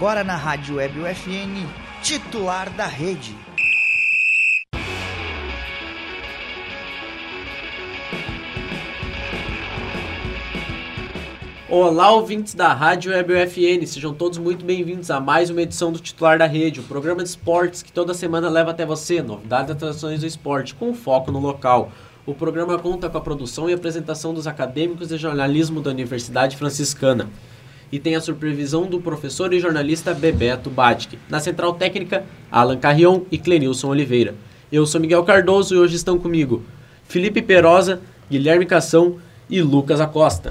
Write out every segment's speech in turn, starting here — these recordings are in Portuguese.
agora na Rádio Web UFN, titular da rede. Olá, ouvintes da Rádio Web UFN, sejam todos muito bem-vindos a mais uma edição do Titular da Rede, o programa de esportes que toda semana leva até você novidades e atrações do esporte, com foco no local. O programa conta com a produção e apresentação dos acadêmicos de jornalismo da Universidade Franciscana e tem a supervisão do professor e jornalista Bebeto Batic. Na central técnica, Alan Carrion e Clenilson Oliveira. Eu sou Miguel Cardoso e hoje estão comigo Felipe Perosa, Guilherme Cação e Lucas Acosta.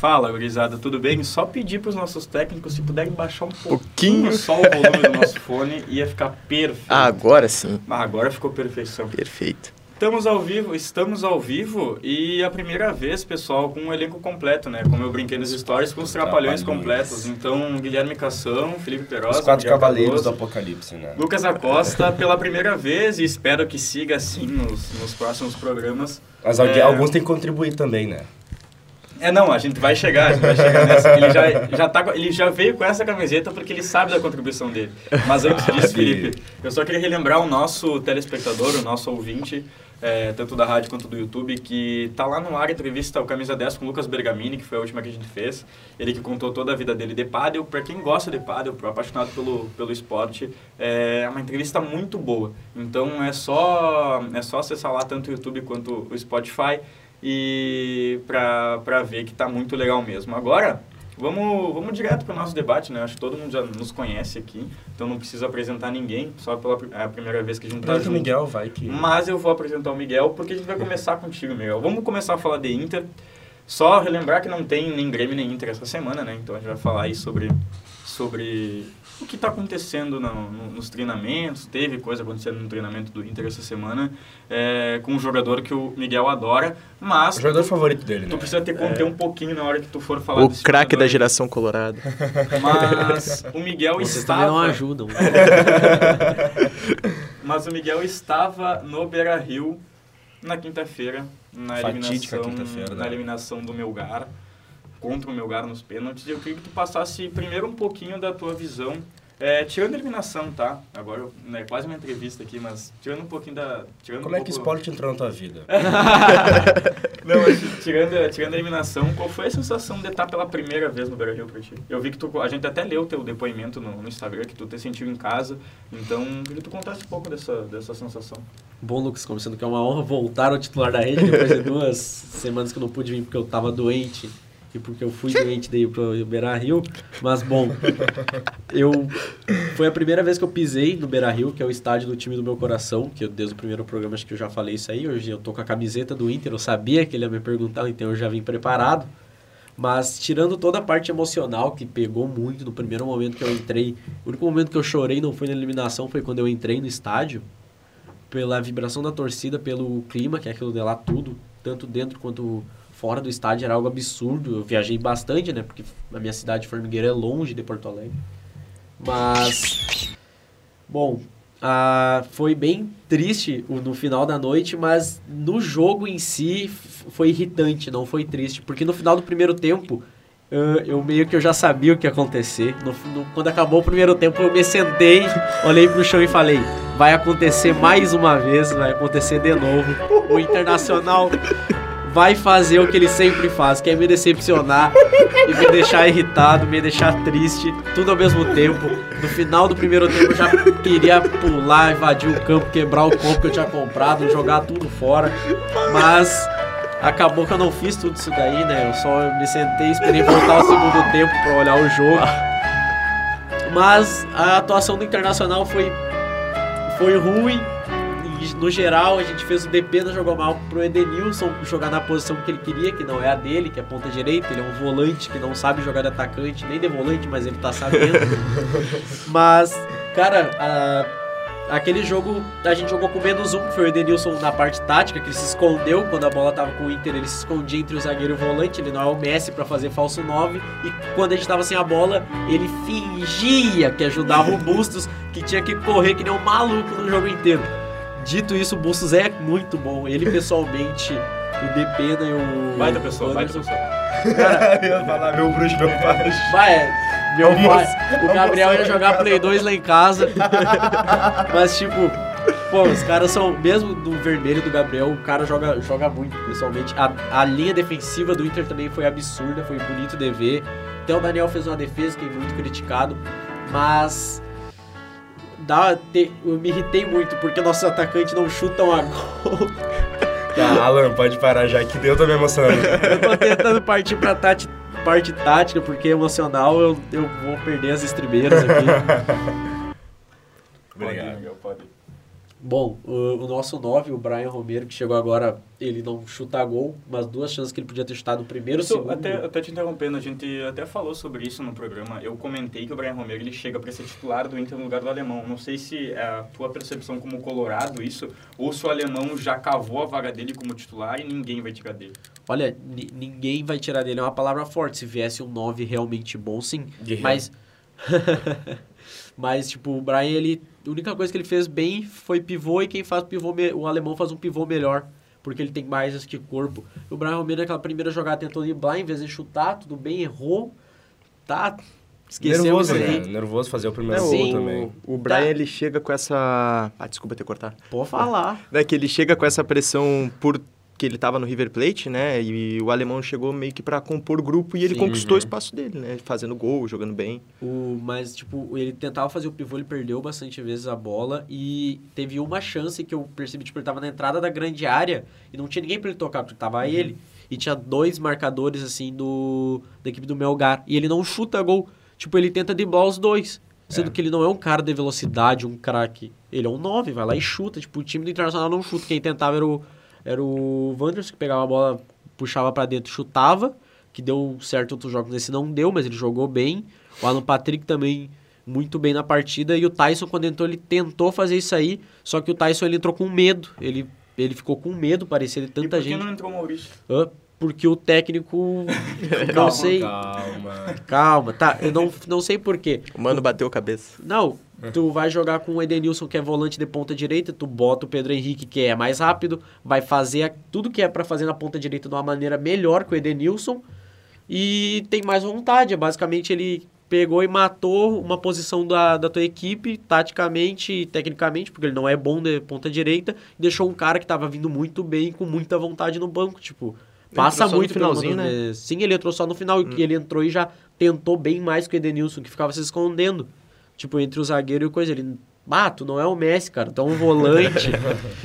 Fala, gurizada, tudo bem? Só pedir para os nossos técnicos se puderem baixar um pouquinho só o volume do nosso fone, ia ficar perfeito. Ah, agora sim. Ah, agora ficou perfeição. Perfeito. Estamos ao vivo, estamos ao vivo e a primeira vez, pessoal, com um elenco completo, né? Como eu brinquei nos stories, com os trapalhões completos. Então, Guilherme Cação, Felipe Perosa, Os quatro cavaleiros Cardoso, do apocalipse, né? Lucas Acosta, pela primeira vez e espero que siga assim nos, nos próximos programas. Mas É, alguns têm que contribuir também, né? É, não, a gente vai chegar, a gente vai chegar nessa. Ele já, já, tá, ele já veio com essa camiseta porque ele sabe da contribuição dele. Mas antes disso. Felipe, eu só queria relembrar o nosso telespectador, o nosso ouvinte, é, tanto da rádio quanto do YouTube, que tá lá no ar a entrevista, o Camisa 10 com o Lucas Bergamini, que foi a última que a gente fez. Ele que contou toda a vida dele de pádel. Pra quem gosta de pádel, pro apaixonado pelo, pelo esporte, é uma entrevista muito boa. Então é só, é só acessar lá tanto o YouTube quanto o Spotify e pra ver que tá muito legal mesmo. Agora, vamos, vamos direto pro nosso debate, né? Acho que todo mundo já nos conhece aqui, então não preciso apresentar ninguém, só pela é a primeira vez que a gente tá Pronto, junto. Miguel, vai que... Mas eu vou apresentar o Miguel porque a gente vai começar contigo, Miguel. Vamos começar a falar de Inter. Só relembrar que não tem nem Grêmio nem Inter essa semana, né? Então a gente vai falar aí sobre, sobre o que está acontecendo no- no- nos treinamentos. Teve coisa acontecendo no treinamento do Inter essa semana é, com um jogador que o Miguel adora, mas O jogador tu, favorito dele, né? tu precisa ter conter um pouquinho na hora que tu for falar O desse craque da geração colorada. Mas o Miguel Vocês também estava... não ajudam. Mas o Miguel estava no Beira Rio na quinta-feira, na Fatídica eliminação, quinta-feira, na né? eliminação do Melgar, contra o Melgar nos pênaltis. Eu queria que tu passasse primeiro um pouquinho da tua visão, é, tirando a eliminação, tá? Agora é quase uma entrevista aqui, mas tirando um pouquinho da. Tirando Como um é que o pouco- esporte entrou na tua vida? Não, mas tirando, tirando a eliminação, qual foi a sensação de estar pela primeira vez no Beira Rio pra ti? Eu vi que tu. A gente até leu teu depoimento no, no Instagram, que tu te sentiu em casa. Então, eu queria que tu contasse um pouco dessa, dessa sensação. Bom, Lucas, começando que é uma honra voltar ao titular da rede depois de duas semanas que eu não pude vir porque eu tava doente e porque eu fui doente daí pro Beira Rio. Mas bom, eu foi a primeira vez que eu pisei no Beira Rio, que é o estádio do time do meu coração, que eu, desde o primeiro programa acho que eu já falei isso aí. Hoje eu tô com a camiseta do Inter, eu sabia que ele ia me perguntar, então eu já vim preparado. Mas tirando toda a parte emocional que pegou muito no primeiro momento que eu entrei, o único momento que eu chorei não foi na eliminação, foi quando eu entrei no estádio pela vibração da torcida, pelo clima, que é aquilo de lá tudo, tanto dentro quanto fora do estádio, era algo absurdo. Eu viajei bastante, né? Porque a minha cidade, Formigueiro, é longe de Porto Alegre. Mas, bom, ah, foi bem triste no final da noite, mas no jogo em si foi irritante, não foi triste. Porque no final do primeiro tempo, ah, eu meio que eu já sabia o que ia acontecer. No- no- quando acabou o primeiro tempo, eu me sentei, olhei pro chão e falei: vai acontecer mais uma vez, vai acontecer de novo. O Internacional vai fazer o que ele sempre faz, que é me decepcionar e me deixar irritado, me deixar triste, tudo ao mesmo tempo. No final do primeiro tempo eu já queria pular, invadir o campo, quebrar o copo que eu tinha comprado, jogar tudo fora. Mas acabou que eu não fiz tudo isso daí, né? Eu só me sentei, esperei voltar o segundo tempo pra olhar o jogo. Mas a atuação do Internacional foi foi ruim. E, no geral, a gente fez o Depena jogou mal pro Edenilson jogar na posição que ele queria, que não é a dele, que é ponta direita. Ele é um volante que não sabe jogar de atacante, nem de volante, mas ele tá sabendo. mas, cara, a- aquele jogo a gente jogou com menos um, que foi o Edenilson na parte tática, que ele se escondeu quando a bola tava com o Inter, ele se escondia entre o zagueiro e o volante, ele não é o Messi pra fazer falso 9, e quando a gente tava sem a bola, ele fingia que ajudava o Bustos, que tinha que correr que nem um maluco no jogo inteiro. Dito isso, o Bustos é muito bom, ele pessoalmente, o Depena e o... Baita pessoa, baita Anderson, pessoa. Cara, eu ia falar meu bruxo, meu baixo. Vai, é, Meu pai, o Gabriel ia jogar Play 2 lá em casa. Mas, tipo, pô, os caras são. Mesmo do vermelho do Gabriel, o cara joga, joga muito, pessoalmente. A, a linha defensiva do Inter também foi absurda, foi bonito de ver. Até o Daniel fez uma defesa que é muito criticado. Mas. Dá, te- eu me irritei muito porque nossos atacantes não chutam a gol. Tá, Alan, pode parar já que eu tô me emocionando. Eu tô tentando partir pra tati- parte tática, porque emocional eu, eu vou perder as estribeiras aqui. Pode, Obrigado. Miguel, pode. Bom, o, o nosso 9, o Brian Romero, que chegou agora, ele não chuta gol, mas duas chances que ele podia ter chutado no primeiro, Isso, segundo. até, até te interrompendo, a gente até falou sobre isso no programa. Eu comentei que o Brian Romero ele chega para ser titular do Inter no lugar do alemão. Não sei se é a tua percepção como colorado isso, ou se o alemão já cavou a vaga dele como titular e ninguém vai tirar dele. Olha, ni- ninguém vai tirar dele, é uma palavra forte. Se viesse um 9 realmente bom, sim. Guerreiro. Mas. Mas, tipo, o Brian, ele. A única coisa que ele fez bem foi pivô e quem faz pivô. me- O alemão faz um pivô melhor. Porque ele tem mais esse corpo. O Brian Romero, naquela primeira jogada, tentou driblar, em vez de chutar, tudo bem, errou. Tá. Esqueceu Nervoso, né? Nervoso fazer o primeiro É, gol também. O Brian, Tá. ele chega com essa... Ah, desculpa ter cortado. Pode falar. É que ele chega com essa pressão por que ele tava no River Plate, né? E o alemão chegou meio que pra compor grupo e ele Sim. conquistou o Uhum. espaço dele, né? Fazendo gol, jogando bem. O, mas, tipo, ele tentava fazer o pivô, ele perdeu bastante vezes a bola e teve uma chance que eu percebi, tipo, ele tava na entrada da grande área e não tinha ninguém pra ele tocar, porque tava ele. E tinha dois marcadores, assim, do da equipe do Melgar. E ele não chuta gol. Tipo, ele tenta driblar os dois. Sendo É. que ele não é um cara de velocidade, um craque. Ele é um 9, vai lá e chuta. Tipo, o time do Internacional não chuta. Quem tentava era o, era o Wanderers, que pegava a bola, puxava pra dentro, chutava. Que deu certo outros jogos, nesse não deu, mas ele jogou bem. O Alan Patrick também muito bem na partida. E o Tyson, quando entrou, ele tentou fazer isso aí. Só que o Tyson, ele entrou com medo. Ele, ele ficou com medo, parecia de e tanta por que gente. não entrou o Maurício? Ah, porque o técnico... não Calma, sei... Calma. Calma, tá. Eu não, não sei porquê. O mano bateu a cabeça. Não, tu vai jogar com o Edenilson, que é volante de ponta direita, tu bota o Pedro Henrique, que é mais rápido, vai fazer tudo que é pra fazer na ponta direita de uma maneira melhor que o Edenilson e tem mais vontade. Basicamente, ele pegou e matou uma posição da, da tua equipe, taticamente e tecnicamente, porque ele não é bom de ponta direita, e deixou um cara que tava vindo muito bem, com muita vontade no banco, tipo... Passa no muito finalzinho, né? Menezes. Sim, ele entrou só no final, e ele entrou e já tentou bem mais que o Edenilson, que ficava se escondendo. Tipo, entre o zagueiro e o coisa. Ele, ah, tu não é o Messi, cara, tu é um volante.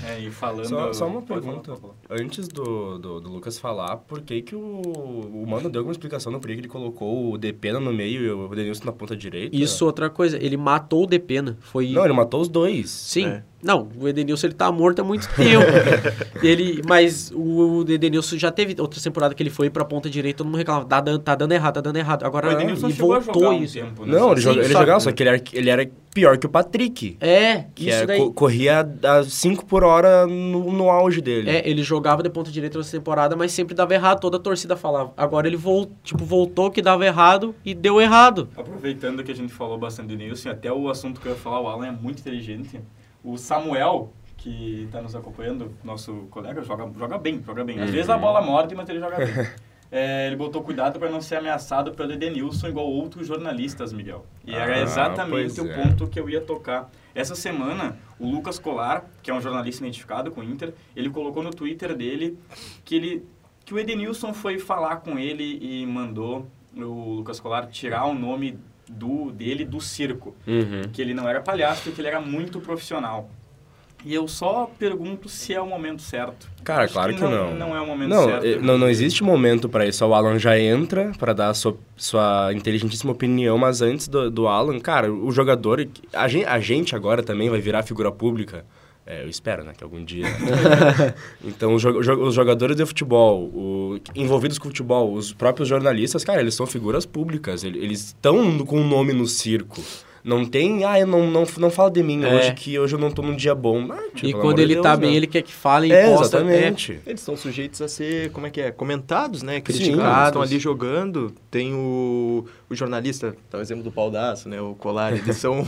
É, e falando... Só, só uma pergunta. falar. Antes do, do, do Lucas falar, por que, que o, o Mano deu alguma explicação no porquê que ele colocou o Depena no meio e o Denilson na ponta direita? Isso, outra coisa, ele matou o Depena. Foi. Não, ele matou os dois. Sim. É. Não, o Edenilson ele tá morto há muito tempo. ele, mas o Edenilson já teve outra temporada que ele foi pra ponta direita, todo mundo reclamava, tá dando, tá dando errado, tá dando errado. Agora O Edenilson ele voltou um isso. tempo, né? Não, ele, Sim, joga, ele só- jogava, só que ele era, ele era pior que o Patrick. É, Que isso é, daí. co- corria a 5 por hora no, no auge dele. É, ele jogava de ponta direita nessa temporada, mas sempre dava errado, toda a torcida falava. Agora ele vol tipo, voltou que dava errado e deu errado. Aproveitando que a gente falou bastante do Nilson, até o assunto que eu ia falar, o Alan é muito inteligente. O Samuel, que está nos acompanhando, nosso colega, joga, joga bem, joga bem. Às vezes a bola morde, mas ele joga bem. É, ele botou cuidado para não ser ameaçado pelo Edenilson igual outros jornalistas, Miguel. E era Ah, exatamente pois o é. ponto que eu ia tocar. Essa semana, o Lucas Colar, que é um jornalista identificado com o Inter, ele colocou no Twitter dele que ele que o Edenilson foi falar com ele e mandou o Lucas Colar tirar o nome do dele do circo, Uhum. que ele não era palhaço, que ele era muito profissional. E eu só pergunto se é o momento certo. Cara, Acho claro que, não. Não é o momento Não, certo. não, não existe momento pra isso. O Alan já entra pra dar a sua, sua inteligentíssima opinião, mas antes do, do Alan, cara, o jogador. A gente, a gente agora também vai virar figura pública. É, eu espero, né, que algum dia. então, os, jo- jo- os jogadores de futebol, o- envolvidos com futebol, os próprios jornalistas, cara, eles são figuras públicas. ele- Eles estão com o nome no circo. Não tem, ah, eu não, não, não fala de mim É. hoje, que hoje eu não tô num dia bom. Ah, tio, e quando ele Deus, tá né? bem, ele quer que falem e É, posta. exatamente. Eles estão sujeitos a ser, como é que é, comentados, né? Criticados, estão ali jogando. Tem o, o jornalista, tá o exemplo do Paldaço, né? O Colar, eles são...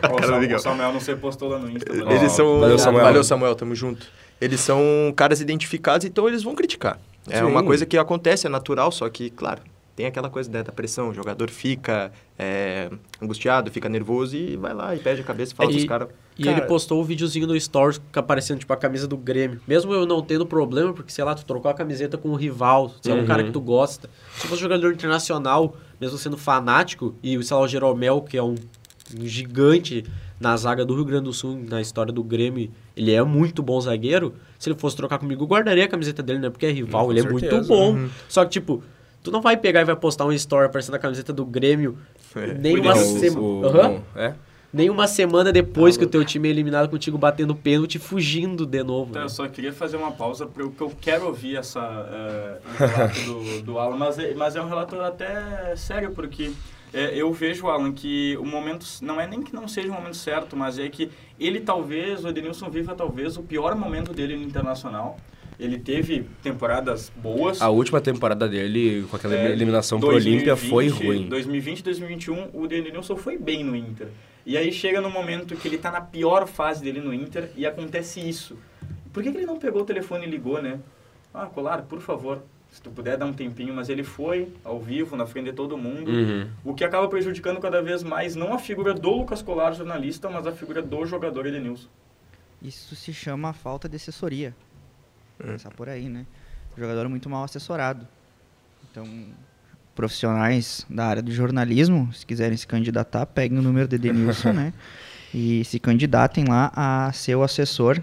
A o, cara o Miguel. Samuel não se postou lá no Insta. mas- Eles são... valeu, Samuel. Valeu, Samuel, tamo junto. Eles são caras identificados, então eles vão criticar. É Sim. uma coisa que acontece, é natural, só que, claro, tem aquela coisa né, da pressão. O jogador fica é, angustiado, fica nervoso e vai lá e perde a cabeça e fala É, dos e- caras. E Cara- ele postou o videozinho no Stories aparecendo, tipo, a camisa do Grêmio. Mesmo eu não tendo problema, porque, sei lá, tu trocou a camiseta com um rival, se é um Uhum. cara que tu gosta. Se fosse jogador internacional, mesmo sendo fanático, e sei lá, o Jeromel, que é um, um gigante na zaga do Rio Grande do Sul, na história do Grêmio, ele é muito bom zagueiro. Se ele fosse trocar comigo, eu guardaria a camiseta dele, né? Porque é rival, Com ele é muito bom. Só que, tipo, tu não vai pegar e vai postar um story aparecendo a camiseta do Grêmio É. nem uma semana. Aham. É? Nem uma semana depois Tá que o teu time é eliminado contigo batendo pênalti e fugindo de novo. Então, né? eu só queria fazer uma pausa porque eu quero ouvir essa, o relato do, do Alan, mas é, mas é um relato até sério, porque eh, eu vejo, Alan, que o momento, não é nem que não seja o momento certo, mas é que ele talvez, o Edenilson viva talvez o pior momento dele no Internacional. Ele teve temporadas boas. A última temporada dele, com aquela É, eliminação pro Olímpia, foi 2020, ruim. 2020 2021, o Denilson foi bem no Inter. E aí chega no momento que ele tá na pior fase dele no Inter e acontece isso. Por que, que ele não pegou o telefone e ligou, né? Ah, Colar, por favor, se tu puder dar um tempinho. Mas ele foi ao vivo, na frente de todo mundo. Uhum. O que acaba prejudicando cada vez mais não a figura do Lucas Colar, jornalista, mas a figura do jogador Edenilson. Isso se chama falta de assessoria. Começar por aí, né? O jogador é muito mal assessorado. Então, profissionais da área do jornalismo, se quiserem se candidatar, peguem o número de Denilson, né? E se candidatem lá a ser o assessor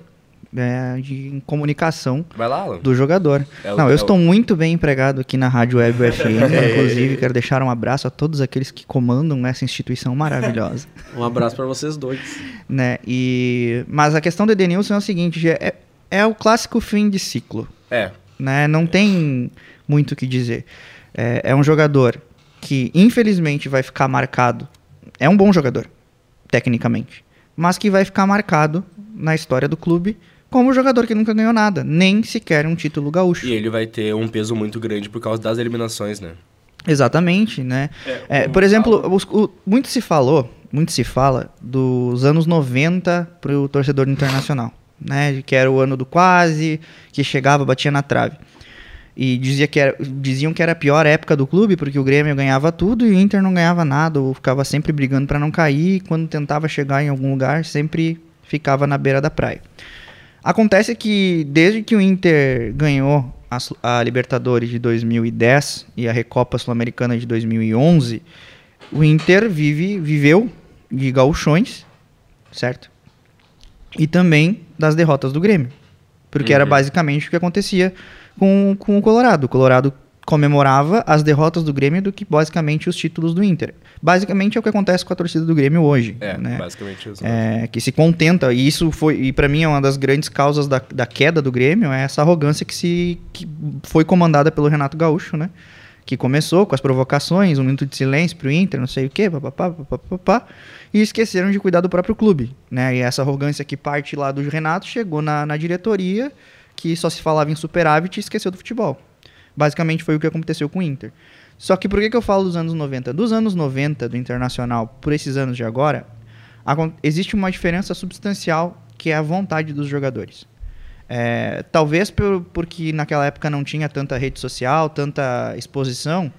é, de comunicação Vai lá, do jogador. É o- Não, é eu o- estou muito bem empregado aqui na Rádio Web UFM, inclusive quero deixar um abraço a todos aqueles que comandam essa instituição maravilhosa Um abraço pra vocês dois. né? E mas a questão do Edenilson é o seguinte, é, é o clássico fim de ciclo, É. né? Não tem muito o que dizer. É, é um jogador que infelizmente vai ficar marcado. É um bom jogador, tecnicamente, mas que vai ficar marcado na história do clube como um jogador que nunca ganhou nada, nem sequer um título gaúcho. E ele vai ter um peso muito grande por causa das eliminações, né? Exatamente, né? É, o- por exemplo, o- muito se falou, muito se fala dos anos 90 para o torcedor internacional, né? Que era o ano do quase, que chegava, batia na trave. E dizia que era, diziam que era a pior época do clube, porque o Grêmio ganhava tudo e o Inter não ganhava nada, ou ficava sempre brigando para não cair, e quando tentava chegar em algum lugar, sempre ficava na beira da praia. Acontece que desde que o Inter ganhou a, a Libertadores de 2010 e a Recopa Sul-Americana de 2011, o Inter vive, viveu de gauchões, certo? E também das derrotas do Grêmio. Porque era Uhum. basicamente o que acontecia com, com o Colorado. O Colorado comemorava as derrotas do Grêmio do que basicamente os títulos do Inter. Basicamente é o que acontece com a torcida do Grêmio hoje. É, né? basicamente isso. É, que se contenta, e isso foi, e para mim é uma das grandes causas da, da queda do Grêmio, é essa arrogância que se que foi comandada pelo Renato Gaúcho, né? Que começou com as provocações, um minuto de silêncio pro Inter, não sei o quê, papapá, papapá, e esqueceram de cuidar do próprio clube, né? E essa arrogância que parte lá do Renato chegou na, na diretoria, que só se falava em superávit e esqueceu do futebol. Basicamente foi o que aconteceu com o Inter. Só que por que, que eu falo dos anos 90? Dos anos 90 do Internacional por esses anos de agora, existe uma diferença substancial que é a vontade dos jogadores. É, talvez por, porque naquela época não tinha tanta rede social, tanta exposição,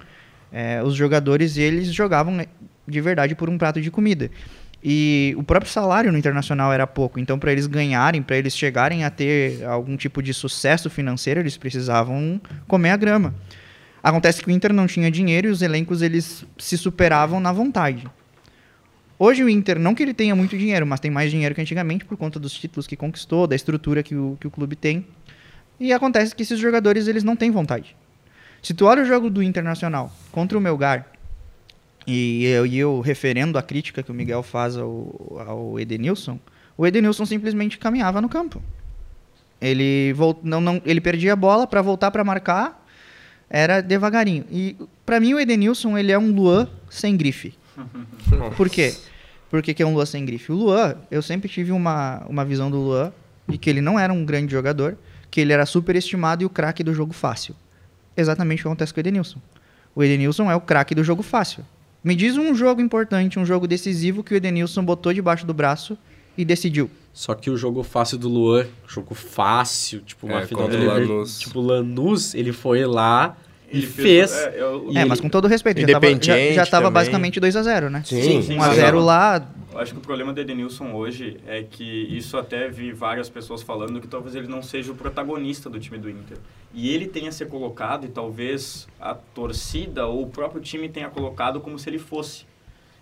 é, os jogadores eles jogavam de verdade por um prato de comida. E o próprio salário no internacional era pouco, então para eles ganharem, para eles chegarem a ter algum tipo de sucesso financeiro, eles precisavam comer a grama. Acontece que o Inter não tinha dinheiro e os elencos eles se superavam na vontade. Hoje o Inter, não que ele tenha muito dinheiro, mas tem mais dinheiro que antigamente por conta dos títulos que conquistou, da estrutura que o, que o clube tem. E acontece que esses jogadores eles não têm vontade. Se tu olha o jogo do Internacional contra o Melgar, e eu, e eu referendo a crítica que o Miguel faz ao, ao Edenilson, o Edenilson simplesmente caminhava no campo. Ele, vol, não, não, ele perdia a bola para voltar para marcar, era devagarinho. E para mim o Edenilson ele é um Luan sem grife. Por quê? Por que, que é um Luan sem grife? O Luan, eu sempre tive uma, uma visão do Luan de que ele não era um grande jogador, que ele era superestimado e o craque do jogo fácil. Exatamente o que acontece com o Edenilson. O Edenilson é o craque do jogo fácil. Me diz um jogo importante, um jogo decisivo que o Edenilson botou debaixo do braço e decidiu. Só que o jogo fácil do Luan, jogo fácil, tipo uma É, final do Lanús. tipo Lanús, ele foi lá Ele fez. é, eu- É, mas com todo respeito, já tava, já, Independiente já tava também. basicamente 2x0, né? Sim, sim, 1x0 sim. lá, Eu acho que o problema do Edenilson hoje é que isso até vi várias pessoas falando que talvez ele não seja o protagonista do time do Inter. E ele tenha se colocado e talvez a torcida ou o próprio time tenha colocado como se ele fosse.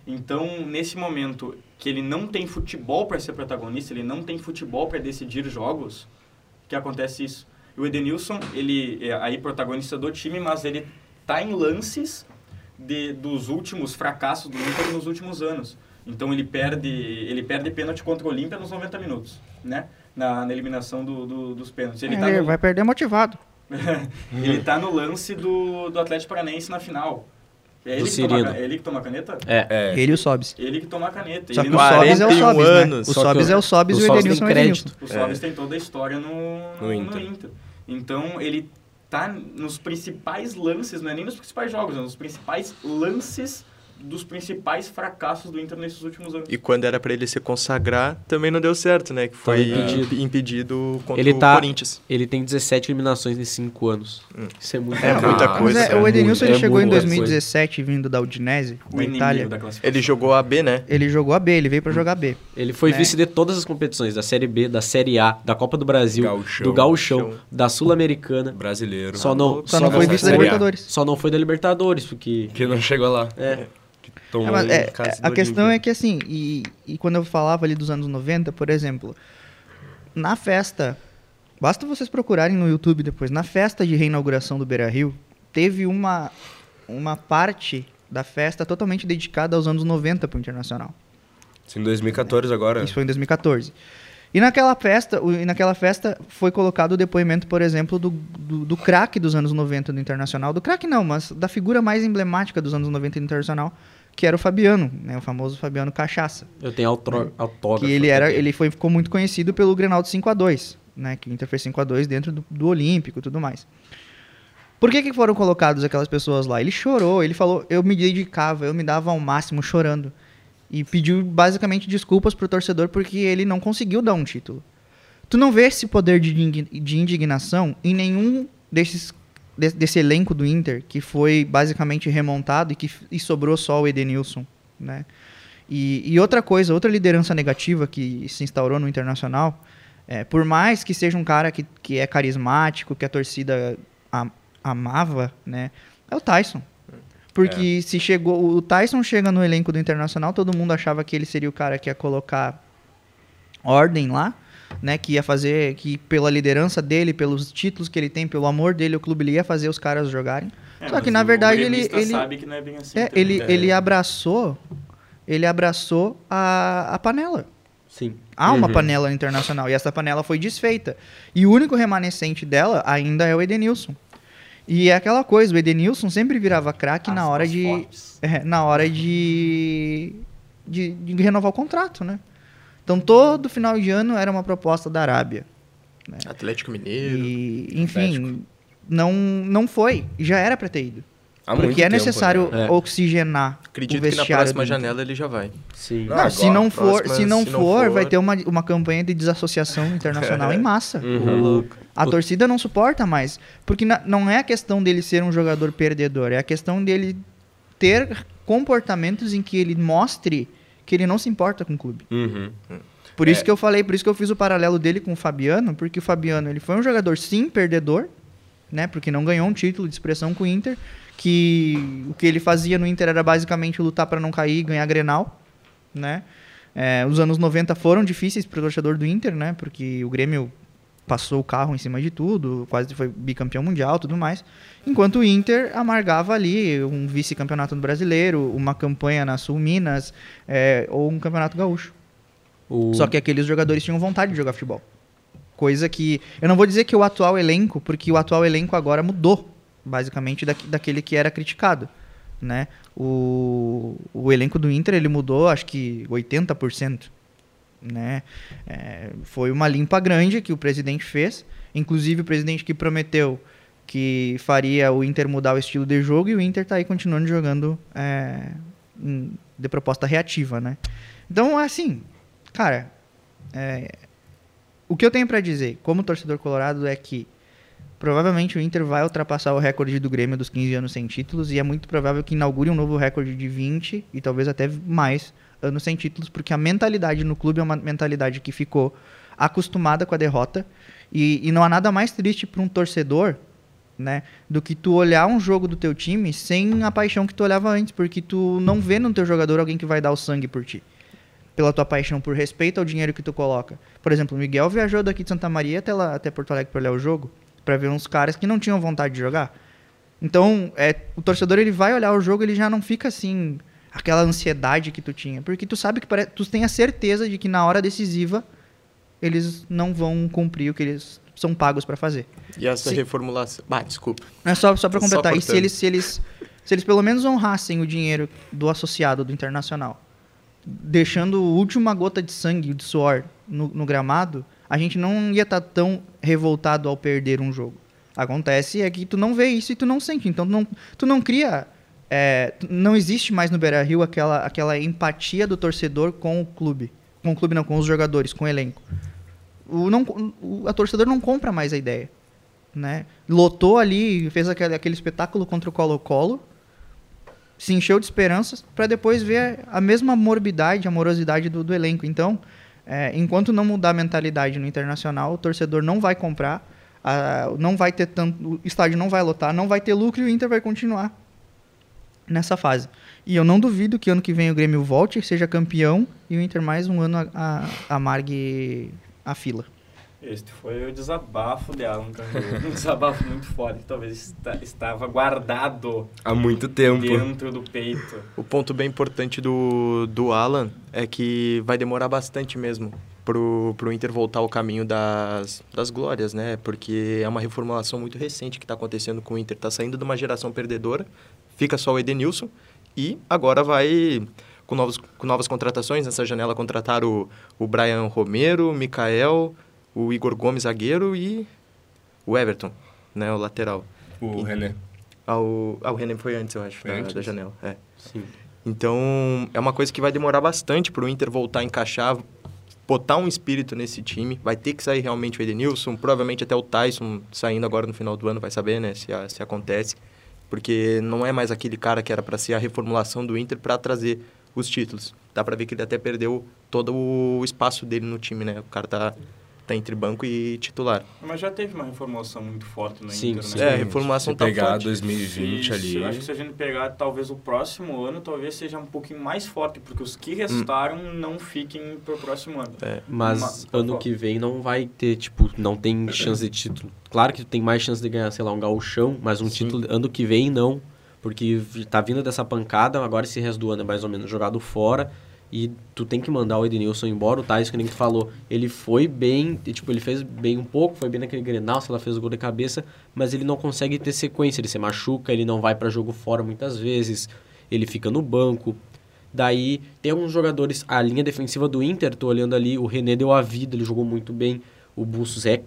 Então, nesse momento que ele não tem futebol para ser protagonista, ele não tem futebol para decidir jogos, que acontece isso. E o Edenilson, ele é aí protagonista do time, mas ele tá em lances de, dos últimos fracassos do Inter nos últimos anos. Então ele perde, ele perde pênalti contra o Olímpia nos 90 minutos, né? Na, na eliminação do, do- dos pênaltis. Ele, ele, tá no, vai perder motivado. ele tá no lance do, do Atlético Paranaense na final. É ele, Do que toma, é ele que toma a caneta? É. É. Ele e o Sobs. Ele que toma a caneta. Só ele que o Sobs é o 41 Sobs, né? O o- é o Sobs o e o Sobs Edenilson é tem o Edenilson. crédito. O Sobis tem toda a história no, No Inter. Então ele tá nos principais lances, não é nem nos principais jogos, é nos principais lances dos principais fracassos do Inter nesses últimos anos. E quando era pra ele se consagrar, também não deu certo, né? Que foi impedido. impedido, contra Ele o tá- Corinthians. Ele tem 17 eliminações em 5 anos. Isso é muito É muita Mas coisa, é, cara. o Edenilson É ele chegou em muita 2017 vindo da Udinese, O da Itália. da classificação. Ele jogou a B, né? Ele jogou a B, ele veio pra jogar B. Ele foi né? vice de todas as competições, da Série B, da Série A, da Copa do Brasil, Gauchão. do Gauchão, Gauchão. da Sul-Americana. Brasileiro. Só não, Só não foi vice da. Libertadores. Só não foi da Libertadores, porque... Que não chegou lá. É, Que tomou É, é, a questão Olímpia. é que assim, e, e quando eu falava ali dos anos 90, por exemplo, na festa, basta vocês procurarem no YouTube depois, na festa de reinauguração do Beira Rio, teve uma, uma parte da festa totalmente dedicada aos anos 90 pro Internacional. Isso em 2014 agora. Isso foi em 2014. E naquela festa, o- e naquela festa foi colocado o depoimento, por exemplo, do, do, do craque dos anos 90 do Internacional. Do craque não, mas da figura mais emblemática dos anos 90 do Internacional, que era o Fabiano, né? O famoso Fabiano Cachaça. eu tenho autó- autógrafo. Que ele era, ele foi, ficou muito conhecido pelo Grenal de 5 a 2 né? Que o Inter fez 5 a 2 dentro do, do Olímpico e tudo mais. Por que, que foram colocados aquelas pessoas lá? Ele chorou, ele falou, eu me dedicava, eu me dava ao máximo chorando. E pediu basicamente desculpas pro torcedor porque ele não conseguiu dar um título. Tu não vê esse poder de, de indignação em nenhum desses de- desse elenco do Inter que foi basicamente remontado e que e sobrou só o Edenilson, né? E, e outra coisa, outra liderança negativa que se instaurou no Internacional, é, por mais que seja um cara que, que é carismático, que a torcida a- amava, né? É o Tyson. Porque se chegou, o Tyson chega no elenco do Internacional, todo mundo achava que ele seria o cara que ia colocar ordem lá, né? Que ia fazer, que pela liderança dele, pelos títulos que ele tem, pelo amor dele, o clube ele ia fazer os caras jogarem. É, Só que na verdade ele, ele, sabe que não é bem assim. é, ele, ele abraçou, ele abraçou a, a panela. Sim. Há uma Uhum. panela internacional e essa panela foi desfeita. E o único remanescente dela ainda é o Edenilson. E é aquela coisa, o Edenilson sempre virava craque na hora de é, na hora de, de de renovar o contrato, né? Então todo final de ano era uma proposta da Arábia. Atlético Mineiro. E, enfim, não não foi, já era pra ter ido. Há Porque é tempo, necessário né? Oxigenar Acredito o que na vestiário próxima janela ele já vai. Sim. Não, Não, se agora, não for, próxima, se não se não for, for- vai ter uma, uma campanha de desassociação internacional em massa. Uhum. A torcida não suporta mais. Porque na- não é a questão dele ser um jogador perdedor, é a questão dele ter comportamentos em que ele mostre que ele não se importa com o clube. Uhum. Por isso É. que eu falei, por isso que eu fiz o paralelo dele com o Fabiano, porque o Fabiano ele foi um jogador sim perdedor, né? Porque não ganhou um título de expressão com o Inter, que o que ele fazia no Inter era basicamente lutar para não cair e ganhar Grenal, né? É, os anos 90 foram difíceis para o torcedor do Inter, né? Porque o Grêmio passou o carro em cima de tudo, quase foi bicampeão mundial, tudo mais. Enquanto o Inter amargava ali um vice-campeonato no Brasileiro, uma campanha na Sul Minas, é, ou um campeonato gaúcho. O- Só que aqueles jogadores tinham vontade de jogar futebol. Coisa que. Eu não vou dizer que o atual elenco, porque o atual elenco agora mudou, basicamente, da, daquele que era criticado. Né? O, o elenco do Inter ele mudou, acho que 80%. Né? É, foi uma limpa grande que o presidente fez. Inclusive, o presidente que prometeu que faria o Inter mudar o estilo de jogo e o Inter tá aí continuando jogando é, de proposta reativa, né? Então, assim, cara, é, o que eu tenho pra dizer como torcedor colorado é que Provavelmente o Inter vai ultrapassar o recorde do Grêmio dos 15 anos sem títulos e é muito provável que inaugure um novo recorde de 20 e talvez até mais anos sem títulos, porque a mentalidade no clube é uma mentalidade que ficou acostumada com a derrota e, e não há nada mais triste para um torcedor né, do que tu olhar um jogo do teu time sem a paixão que tu olhava antes, porque tu não vê no teu jogador alguém que vai dar o sangue por ti. Pela tua paixão, por respeito ao dinheiro que tu coloca. Por exemplo, o Miguel viajou daqui de Santa Maria até, lá, até Porto Alegre para olhar o jogo para ver uns caras que não tinham vontade de jogar. Então, é, o torcedor ele vai olhar o jogo, ele já não fica assim aquela ansiedade que tu tinha, porque tu sabe que pare... tu tem a certeza de que na hora decisiva eles não vão cumprir o que eles são pagos para fazer. E essa Se- reformulação. Ah, desculpa. É só só para Só completar. e se eles se eles se eles pelo menos honrassem o dinheiro do associado do internacional, deixando a última gota de sangue, de suor no, no gramado, a gente não ia estar tão revoltado ao perder um jogo. Acontece é que tu não vê isso e tu não sente. Então tu não, tu não cria. É, não existe mais no Beira Rio aquela, aquela empatia do torcedor com o clube. Com o clube não, com os jogadores, com o elenco. O, não, o, a torcedor não compra mais a ideia. Né? Lotou ali, fez aquele, aquele espetáculo contra o Colo-Colo, se encheu de esperanças para depois ver a mesma morbidade, a morosidade do, do elenco. Então, é, enquanto não mudar a mentalidade no internacional, o torcedor não vai comprar, não vai ter tanto, o estádio não vai lotar, não vai ter lucro e o Inter vai continuar nessa fase. E eu não duvido que ano que vem o Grêmio volte, seja campeão e o Inter mais um ano a, a, amargue a fila. Este foi o desabafo de Alan um desabafo muito forte, que talvez esta- estava guardado Há muito tempo. dentro do peito. O ponto bem importante do, do Alan é que vai demorar bastante mesmo pro, pro Inter voltar ao caminho das, das glórias, né? Porque é uma reformulação muito recente que está acontecendo com o Inter. Tá saindo de uma geração perdedora, fica só o Edenilson e agora vai com, novos, com novas contratações. Nessa janela contrataram o, o Brian Romero, o Mikael, o Igor Gomes, zagueiro, e o Everton, né? O lateral. O René. Ah, o, ah, o Renan foi antes, eu acho, Foi da, antes? da janela. É. Sim. Então, é uma coisa que vai demorar bastante para o Inter voltar a encaixar, botar um espírito nesse time. Vai ter que sair realmente o Edenilson, provavelmente até o Tyson saindo agora no final do ano, vai saber, né, se, a- se acontece. Porque não é mais aquele cara que era para ser a reformulação do Inter para trazer os títulos. Dá para ver que ele até perdeu todo o espaço dele no time, né? O cara tá, tá entre banco e titular. Mas já teve uma reformulação muito forte no Sim, Inter, sim. né? É, a reformulação Se tá pegar forte. 2020 Isso, ali. Eu acho que se a gente pegar talvez o próximo ano, talvez seja um pouquinho mais forte, porque os que restaram não fiquem pro próximo ano. É. Mas Uma- ano que vem não vai ter, tipo, não tem chance de título. Claro que tem mais chance de ganhar, sei lá, um gauchão, mas um Sim. título ano que vem não. Porque tá vindo dessa pancada, agora esse resto do ano é mais ou menos jogado fora. E tu tem que mandar o Edenilson embora. O Thais, que nem tu falou, ele foi bem, e, tipo, ele fez bem um pouco, foi bem naquele Grenal, se ela fez o gol de cabeça, mas ele não consegue ter sequência, ele se machuca, ele não vai pra jogo fora muitas vezes, ele fica no banco. Daí tem alguns jogadores, a linha defensiva do Inter, tô olhando ali, o René deu a vida, ele jogou muito bem. O Bustos é.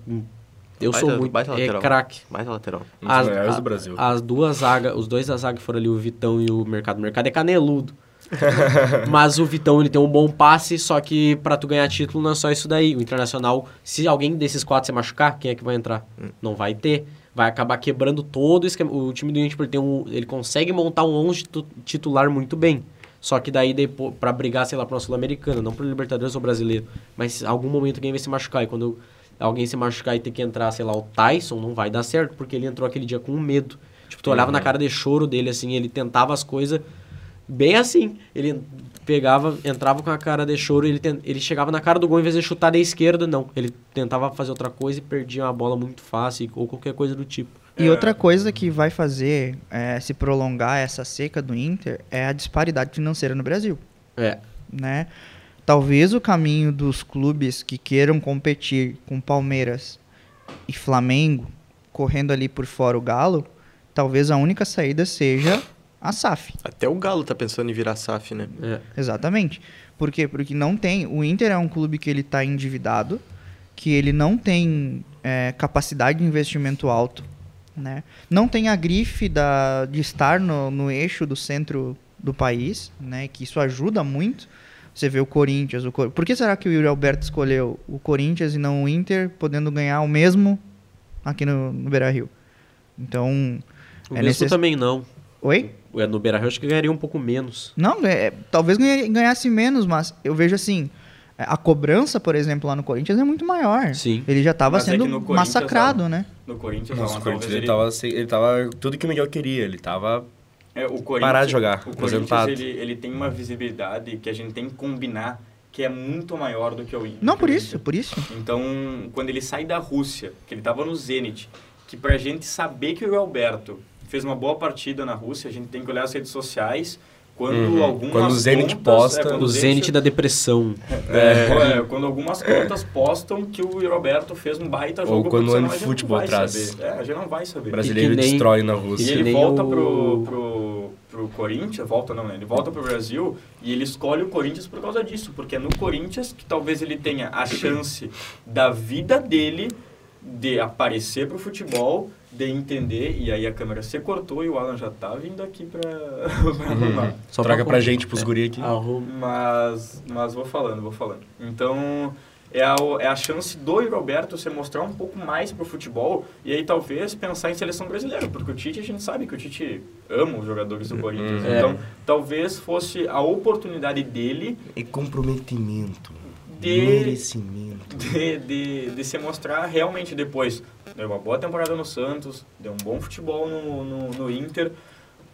Eu Baita- sou muito. baita É lateral. craque. Mais lateral. Um dos melhores do Brasil. As duas zagas, os dois da zaga foram ali, o Vitão e o Mercado. O Mercado é caneludo. Mas o Vitão, ele tem um bom passe, só que pra tu ganhar título não é só isso daí. O Internacional, se alguém desses quatro se machucar, quem é que vai entrar? Não vai ter. Vai acabar quebrando todo o esquema. O time do Inter, ele, tem um, ele consegue montar um 11 titu- titular muito bem. Só que daí, pra brigar, sei lá, pra uma Sul-Americana, não pro Libertadores ou Brasileiro. Mas em algum momento alguém vai se machucar. E quando alguém se machucar e ter que entrar, sei lá, o Tyson, não vai dar certo, porque ele entrou aquele dia com medo. Tipo, tu olhava na cara de choro dele, assim, ele tentava as coisas bem assim. Ele pegava, entrava com a cara de choro, ele, ten- ele chegava na cara do gol, em vez de chutar da esquerda, não. Ele tentava fazer outra coisa e perdia a bola muito fácil, ou qualquer coisa do tipo. E outra coisa que vai fazer é, se prolongar essa seca do Inter é a disparidade financeira no Brasil, É. né? Talvez o caminho dos clubes que queiram competir com Palmeiras e Flamengo, correndo ali por fora o Galo, talvez a única saída seja a SAF. Até o Galo tá pensando em virar SAF, né? É. Exatamente. Por quê? Porque não tem. O Inter é um clube que ele está endividado, que ele não tem é, capacidade de investimento alto, né? Não tem a grife da, de estar no, no eixo do centro do país, né? Que isso ajuda muito. Você vê o Corinthians. O Cor... Por que será que o Yuri Alberto escolheu o Corinthians e não o Inter, podendo ganhar o mesmo aqui no, no Beira-Rio. Então, O É necess- também não. Oi? É, No Beira-Rio acho que ganharia um pouco menos. Não, é, talvez ganha- ganhasse menos, mas eu vejo assim, a cobrança, por exemplo, lá no Corinthians é muito maior. Sim. Ele já estava é sendo no Corinthians, massacrado, né? No Corinthians, Nossa, não, o Corinthians, ele tava, sem- ele tava tudo que o Miguel queria. Ele tava É, o Corinthians, Parar de jogar, O. Corinthians, ele, ele tem uma visibilidade que a gente tem que combinar que é muito maior do que o Inter. Não, por isso, por isso. Então, quando ele sai da Rússia, que ele estava no Zenit, que pra gente saber que o Alberto fez uma boa partida na Rússia, a gente tem que olhar as redes sociais, quando Uhum. algumas Quando o Zenit contas- posta- quando O Zenit da depressão. É, é, quando algumas contas postam que o Roberto fez um baita Ou jogo quando o profissional, a gente não OneFootball vai traz. saber. É, a gente não vai O saber. brasileiro E que nem- destrói na E Rússia. que ele volta o- pro, pro, pro Corinthians, volta não, né? Ele volta pro Brasil e ele escolhe o Corinthians por causa disso, porque é no Corinthians que talvez ele tenha a chance da vida dele de aparecer pro futebol, de entender, e aí a câmera se cortou e o Alan já tá vindo aqui pra, pra arrumar. Só Traga pra pra gente, pros guri aqui. Arruma. Mas, mas vou falando, vou falando. Então, é a, é a chance do Roberto se mostrar um pouco mais pro futebol e aí talvez pensar em seleção brasileira, porque o Tite, a gente sabe que o Tite ama os jogadores do Corinthians. É. Então, talvez fosse a oportunidade dele E comprometimento. De, Merecimento. de, de, de se mostrar realmente depois. Deu uma boa temporada no Santos, deu um bom futebol no, no, no Inter,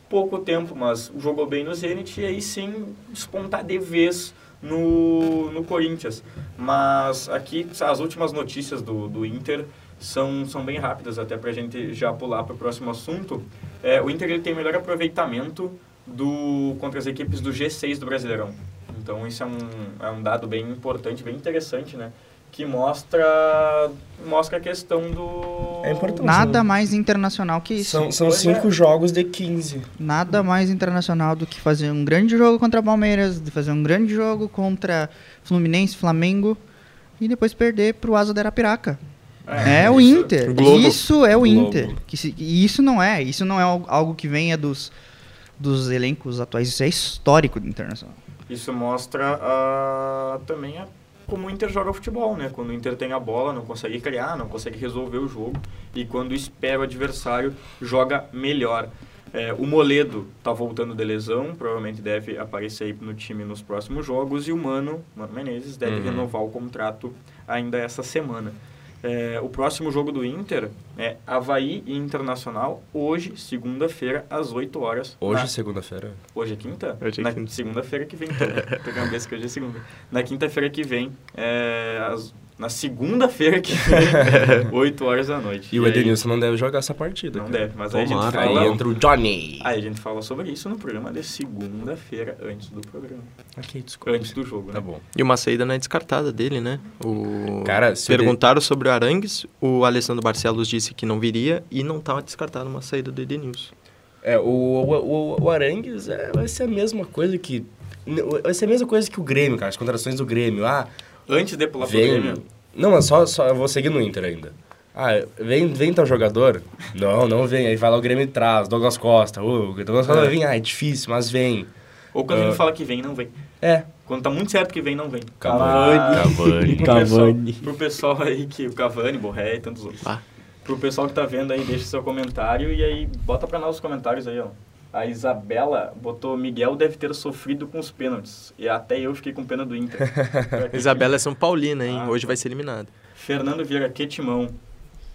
pouco tempo, mas jogou bem no Zenit e aí sim despontar de vez no, no Corinthians. Mas aqui as últimas notícias do, do Inter são, são bem rápidas, até para a gente já pular para o próximo assunto. É, o Inter ele tem o melhor aproveitamento do, contra as equipes do G6 do Brasileirão. Então isso é um, é um dado bem importante, bem interessante, né? Que mostra, mostra a questão do... É importante. Nada mais internacional que isso. São, são Pois cinco é. jogos de 15. Nada mais internacional do que fazer um grande jogo contra Palmeiras, de fazer um grande jogo contra Fluminense, Flamengo e depois perder pro Asa da Arapiraca. É, o isso- Inter. Globo. Isso é o Globo. Inter. Que se- e isso não é. Isso não é al- algo que venha dos, dos elencos atuais. Isso é histórico do Internacional. Isso mostra ah, também a, como o Inter joga futebol, né? Quando o Inter tem a bola, não consegue criar, não consegue resolver o jogo. E quando espera o adversário, joga melhor. É, o Moledo tá voltando de lesão, provavelmente deve aparecer aí no time nos próximos jogos. E o Mano, Mano Menezes, deve Uhum. renovar o contrato ainda essa semana. É, o próximo jogo do Inter é Havaí e Internacional, hoje, segunda-feira, às 8 horas. Hoje, na- segunda-feira. Hoje é quinta? Hoje é Na quinta. segunda-feira que vem, então. Tô com a cabeça que hoje é segunda. Na quinta-feira que vem, é, às- na segunda-feira que vem, 8 horas da noite. E o aí- Edenilson não deve jogar essa partida. Não cara. deve, mas aí a gente fala... Aí entra o Johnny. Aí a gente fala sobre isso no programa de segunda-feira, antes do programa. Ok, desculpa. Antes do jogo, Tá né? bom. E uma saída não é descartada dele, né? O... Cara, se o Perguntaram sobre o Arangues, o Alessandro Barcelos disse que não viria e não estava descartado uma saída do Edenilson. É, o, o, o, o Arangues é, vai ser a mesma coisa que... Vai ser a mesma coisa que o Grêmio, cara. As contratações do Grêmio. Ah, Antes de pular pro vem... Grêmio, Não, mas só, só... Eu vou seguir no Inter ainda. Ah, vem, vem tal jogador? Não, não vem. Aí vai lá o Grêmio e traz. Douglas Costa. Ô, o Douglas Costa É. vai vir. Ah, é difícil, mas vem. ou quando a Ah. gente fala que vem, não vem. É. Quando tá muito certo que vem, não vem. Cavani. Cavani. Pro pessoal, Cavani. pro pessoal aí que o Cavani, Borré e tantos outros. Ah. Pro pessoal que tá vendo aí, deixa seu comentário e aí bota pra nós os comentários aí, ó. A Isabela botou Miguel deve ter sofrido com os pênaltis. E até eu fiquei com pena do Inter. Isabela é São Paulina, hein? Ah, Hoje tá. vai ser eliminado. Fernando Vieira, que timão.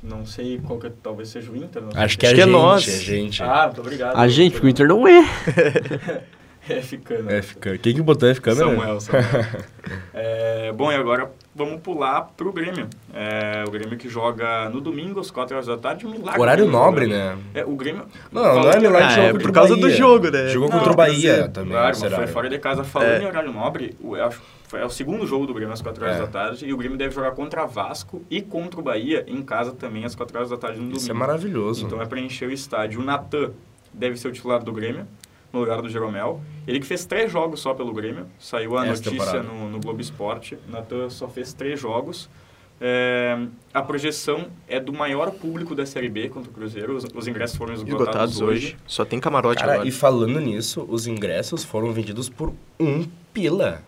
Não sei qual que é, talvez seja o Inter. Não sei. Acho que é Acho a que é gente. nós. É gente. Ah, muito obrigado. A gente, porque o Inter não é. É ficando. É, fica... Quem que botou F câmera? Samuel, Samuel. É, bom, e agora vamos pular pro Grêmio. É, o Grêmio que joga no domingo, às 4 horas da tarde. Um milagre. Horário nobre, né? É, o Grêmio... Não, não é milagre jogo é, por causa do jogo, né? Jogou Não, contra o Bahia também. Claro, mas foi fora de casa. Falando É. em horário nobre, eu acho é o segundo jogo do Grêmio às 4 horas É. da tarde. E o Grêmio deve jogar contra Vasco e contra o Bahia em casa também às 4 horas da tarde no domingo. Isso é maravilhoso. Então é para encher o estádio. O Natan deve ser o titular do Grêmio, no lugar do Jeromel. Ele que fez três jogos só pelo Grêmio. Saiu a Essa notícia no, no Globo Esporte. O Natan só fez três jogos. É, a projeção é do maior público da Série B contra o Cruzeiro. Os, os ingressos foram esgotados, Esgotados hoje. hoje. Só tem camarote Cara, agora. e falando nisso, os ingressos foram vendidos por um pila.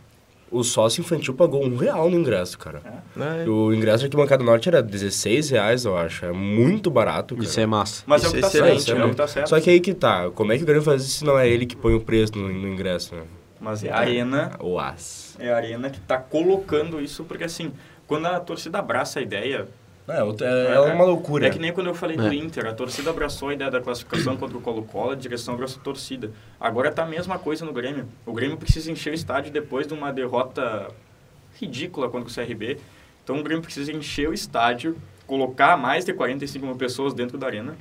O sócio infantil pagou um real no ingresso, cara. É. O ingresso de Arquibancada Norte era 16 reais, eu acho. É muito barato, cara. Isso é massa. Mas é o Isso que é tá certo, é o que tá certo. Só que aí que tá. Como é que o Grêmio faz isso se não é ele que põe o preço no, no ingresso, né? Mas é a arena, O as. é a arena que tá colocando isso, porque assim, quando a torcida abraça a ideia, É, é, é uma loucura. É que nem quando eu falei do É. Inter, a torcida abraçou a ideia da classificação contra o Colo-Colo, a direção abraçou a torcida. Agora tá a mesma coisa no Grêmio. O Grêmio precisa encher o estádio depois de uma derrota ridícula contra o CRB. Então o Grêmio precisa encher o estádio, colocar mais de 45 mil pessoas dentro da arena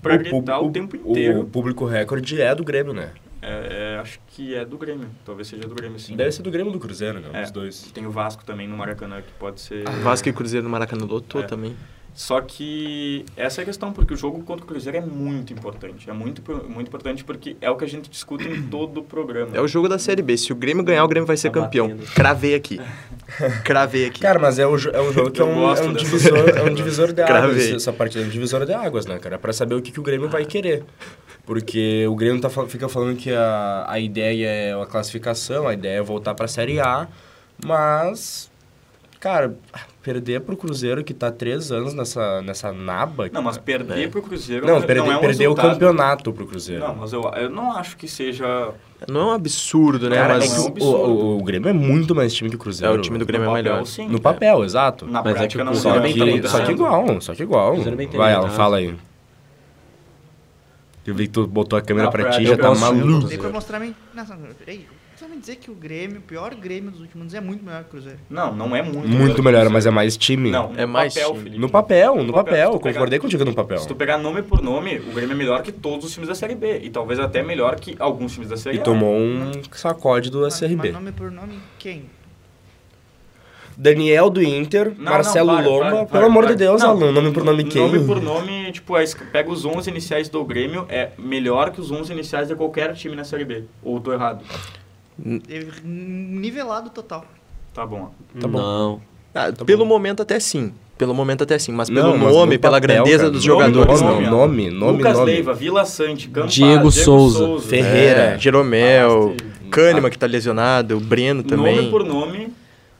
para O gritar pub- o, tempo inteiro. O público recorde é do Grêmio, né? É, é, acho que é do Grêmio, talvez seja do Grêmio sim. Deve ser do Grêmio ou do Cruzeiro, né? É. Os dois. Tem o Vasco também no Maracanã, que pode ser... Vasco e Cruzeiro no Maracanã lotou É. também. Só que essa é a questão, porque o jogo contra o Cruzeiro é muito importante. É muito, muito importante porque é o que a gente discute em todo o programa. É o jogo da Série B. Se o Grêmio ganhar, o Grêmio vai ser Tá campeão. batendo. Cravei aqui. Cravei aqui. Cara, mas é, o, é um jogo que é Eu um, gosto é um divisor, é um divisor de águas. Cravei. Essa partida é um divisor de águas, né, cara? Pra saber o que, que o Grêmio vai querer. Porque o Grêmio tá, fica falando que a, a ideia é a classificação, a ideia é voltar pra Série A, mas, cara, perder pro Cruzeiro que tá três anos nessa, nessa naba. Não, mas perder pro Cruzeiro Não, não, perder, é um perder o resultado. campeonato pro Cruzeiro. Não, mas eu, eu não acho que seja... Não é um absurdo, né? Cara, Mas é que é um o, absurdo. o, o Grêmio é muito mais time que o É, Cruzeiro. o time do Grêmio é no papel, melhor. sim. No papel, exato. Na Mas é que prática o não Só é que, só que igual, só que igual. É Vai, Alan, treinado. fala aí. Eu vi que tu botou a câmera Na pra ti, prática, já eu tá gosto- maluco. Pra mostrar bem. Nossa, peraí. Você vai me dizer que o Grêmio, o pior Grêmio dos últimos anos, é muito melhor que o Cruzeiro. Não, não é muito. Muito melhor, mas é mais time. Não, É mais papel, time. Felipe. No papel, no No papel. papel, tu pegar- Concordei contigo no papel. Se tu pegar nome por nome, o Grêmio é melhor que todos os times da Série B. E talvez até melhor que alguns times da Série E A. tomou um sacode do Mas- SRB. Mas nome por nome, quem? Daniel do Inter, Não, Marcelo não, para, Lomba. para, Pelo amor de Deus, Não, Alan, nome por nome quem? Nome por nome, tipo, es- pega os 11 iniciais do Grêmio, é melhor que os 11 iniciais de qualquer time na Série B. Ou tô errado? Nivelado total. Tá bom. Tá bom. Não. Ah, pelo momento até sim. Pelo momento até sim. Mas pelo Não, mas nome, no pela papel, grandeza cara. dos Nome jogadores, nome, não. nome, nome, Lucas nome. Leiva, Vila Sante, Campaz, Diego Souza. Ferreira. É, Jeromel. Kahneman que tá lesionado, o Breno também. Nome por nome.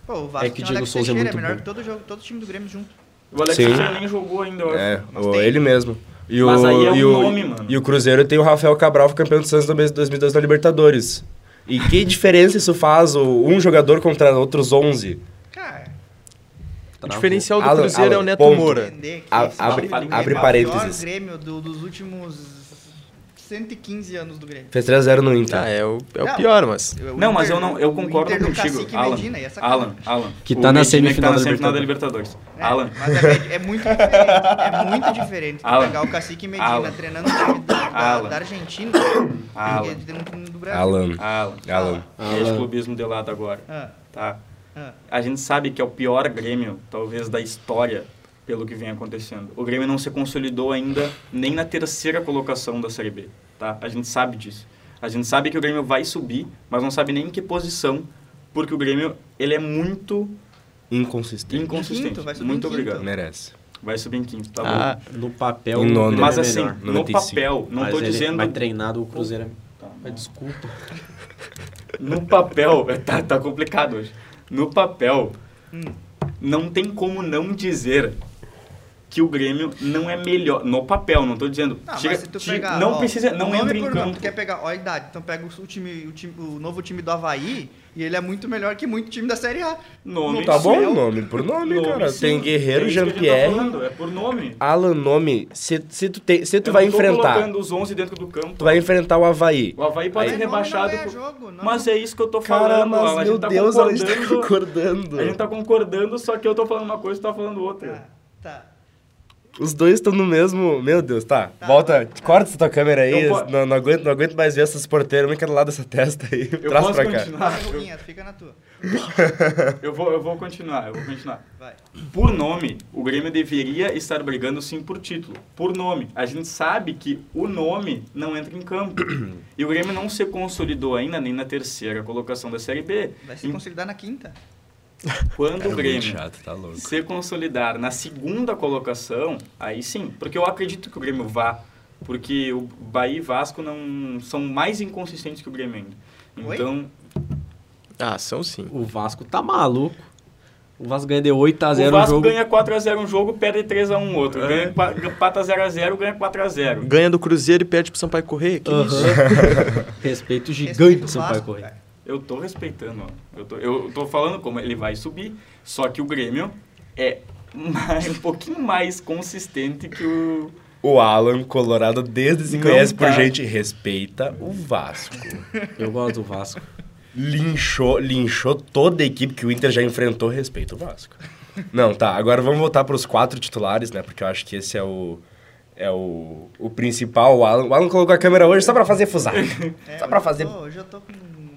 Pô, o Vasco É que Diego Souza é Teixeira, muito melhor bom. que todo, jogo, todo time do Grêmio junto. O Alex Sim. Teixeira nem jogou ainda, eu. É, o- tem. ele mesmo. E o, Mas aí é um e o, nome, mano. E o Cruzeiro tem o Rafael Cabral, campeão do Santos em 2002 na Libertadores. E que diferença isso faz, o- um jogador contra outros 11? Cara, O diferencial do Alan, Cruzeiro é o Alan, Neto ponto. Moura. entender que A- abre- abre é parênteses. o Grêmio do- dos últimos 115 anos do Grêmio. Fez 3x0 no Inter. Ah, é o, é o Não. pior, mas. O Não, mas eu não, eu o concordo Inter contigo, Cacique Alan. Medina, e essa cara. Alan, Alan. Que O tá na Medina semifinal que da tá na semifinal da Libertadores. É, Alan. Mas é, é muito diferente. É muito diferente Alan. pegar o Cacique Medina Alan. treinando o time da, da, Alan. da Argentina Alan. e do, do Brasil. Alan. Alan. Alan. Deixa Alan. o clubismo de lado agora, Ah, tá? ah. A gente sabe que é o pior Grêmio, talvez, da história, pelo que vem acontecendo. O Grêmio não se consolidou ainda nem na terceira colocação da Série B, tá? A gente sabe disso. A gente sabe que o Grêmio vai subir, mas não sabe nem em que posição, porque o Grêmio, ele é muito Inconsistente. inconsistente. quinto, vai subir em muito quinto. obrigado. Merece. Vai subir em quinto, tá Ah, bom? No papel, Em nono. Mas é assim, melhor. no 95. papel, não Mas tô ele- dizendo... Mas treinado o Cruzeiro. Tá, Ah, Desculpa. No papel, tá, tá complicado hoje. No papel, Hum. não tem como não dizer que o Grêmio não é melhor. No papel, não tô dizendo. Tá, chega- mas se tu chega- pegar, não ó, precisa, não nome entra em nome, campo. Tu quer pegar, ó, a idade. Então pega o time, o time, o novo time do Havaí e ele é muito melhor que muito time da Série A. Nome, Tá bom? Nome por nome, Nome, cara. sim. Tem Guerreiro, É a gente tá é por nome. Alan, nome. Se, se tu, tem, se tu Eu vai enfrentar, colocando os 11 dentro do campo. tu vai enfrentar o Havaí. O Havaí pode ser nome rebaixado. Não é por- jogo, não. Mas é isso que eu tô Cara, falando. mas Alan. a meu gente tá Deus, ela está concordando. concordando. A gente tá concordando, só que eu tô falando uma coisa e tu tá falando outra. Tá, tá. Os dois estão no mesmo. Meu Deus, tá. Tá, Volta, tá. corta essa tua câmera aí. Eu Não, não, aguento, não aguento mais ver essas porteiras. Uma do lado dessa testa aí. Eu Traz posso pra cá. continuar? Vai, Eu, fica na tua. eu vou, eu vou continuar, eu vou continuar. Vai. Por nome, o Grêmio deveria estar brigando sim por título. Por nome. A gente sabe que o nome não entra em campo. e o Grêmio não se consolidou ainda nem na terceira colocação da Série B. Vai se Em- consolidar na quinta. Quando Cara, o Grêmio chato, tá louco. se consolidar na segunda colocação, aí sim. Porque eu acredito que o Grêmio vá. Porque o Bahia e Vasco não são mais inconsistentes que o Grêmio ainda. Oi? Então, Ah, são sim. O Vasco tá maluco. O Vasco ganha de 8x0 o o Vasco jogo. ganha 4x0 um jogo, perde 3x1 um outro. É. Ganha empata 0x0, ganha 4x0. Ganha do Cruzeiro e perde pro Sampaio Correia. Que isso? Aham. Respeito gigante Respeita do o Sampaio Vasco, Correia. Eu tô respeitando, ó. Eu tô, eu tô falando como ele vai subir, só que o Grêmio é mais- um pouquinho mais consistente que o... O Alan, colorado desde se conhece por tá. gente, respeita o Vasco. Eu gosto do Vasco. linchou, linchou toda a equipe que o Inter já enfrentou, respeita o Vasco. Não, tá, agora vamos voltar para os quatro titulares, né? Porque eu acho que esse é o é o, o principal. O Alan, o Alan colocou a câmera hoje só para fazer fusaca. É, Só pra fazer- Hoje eu tô com...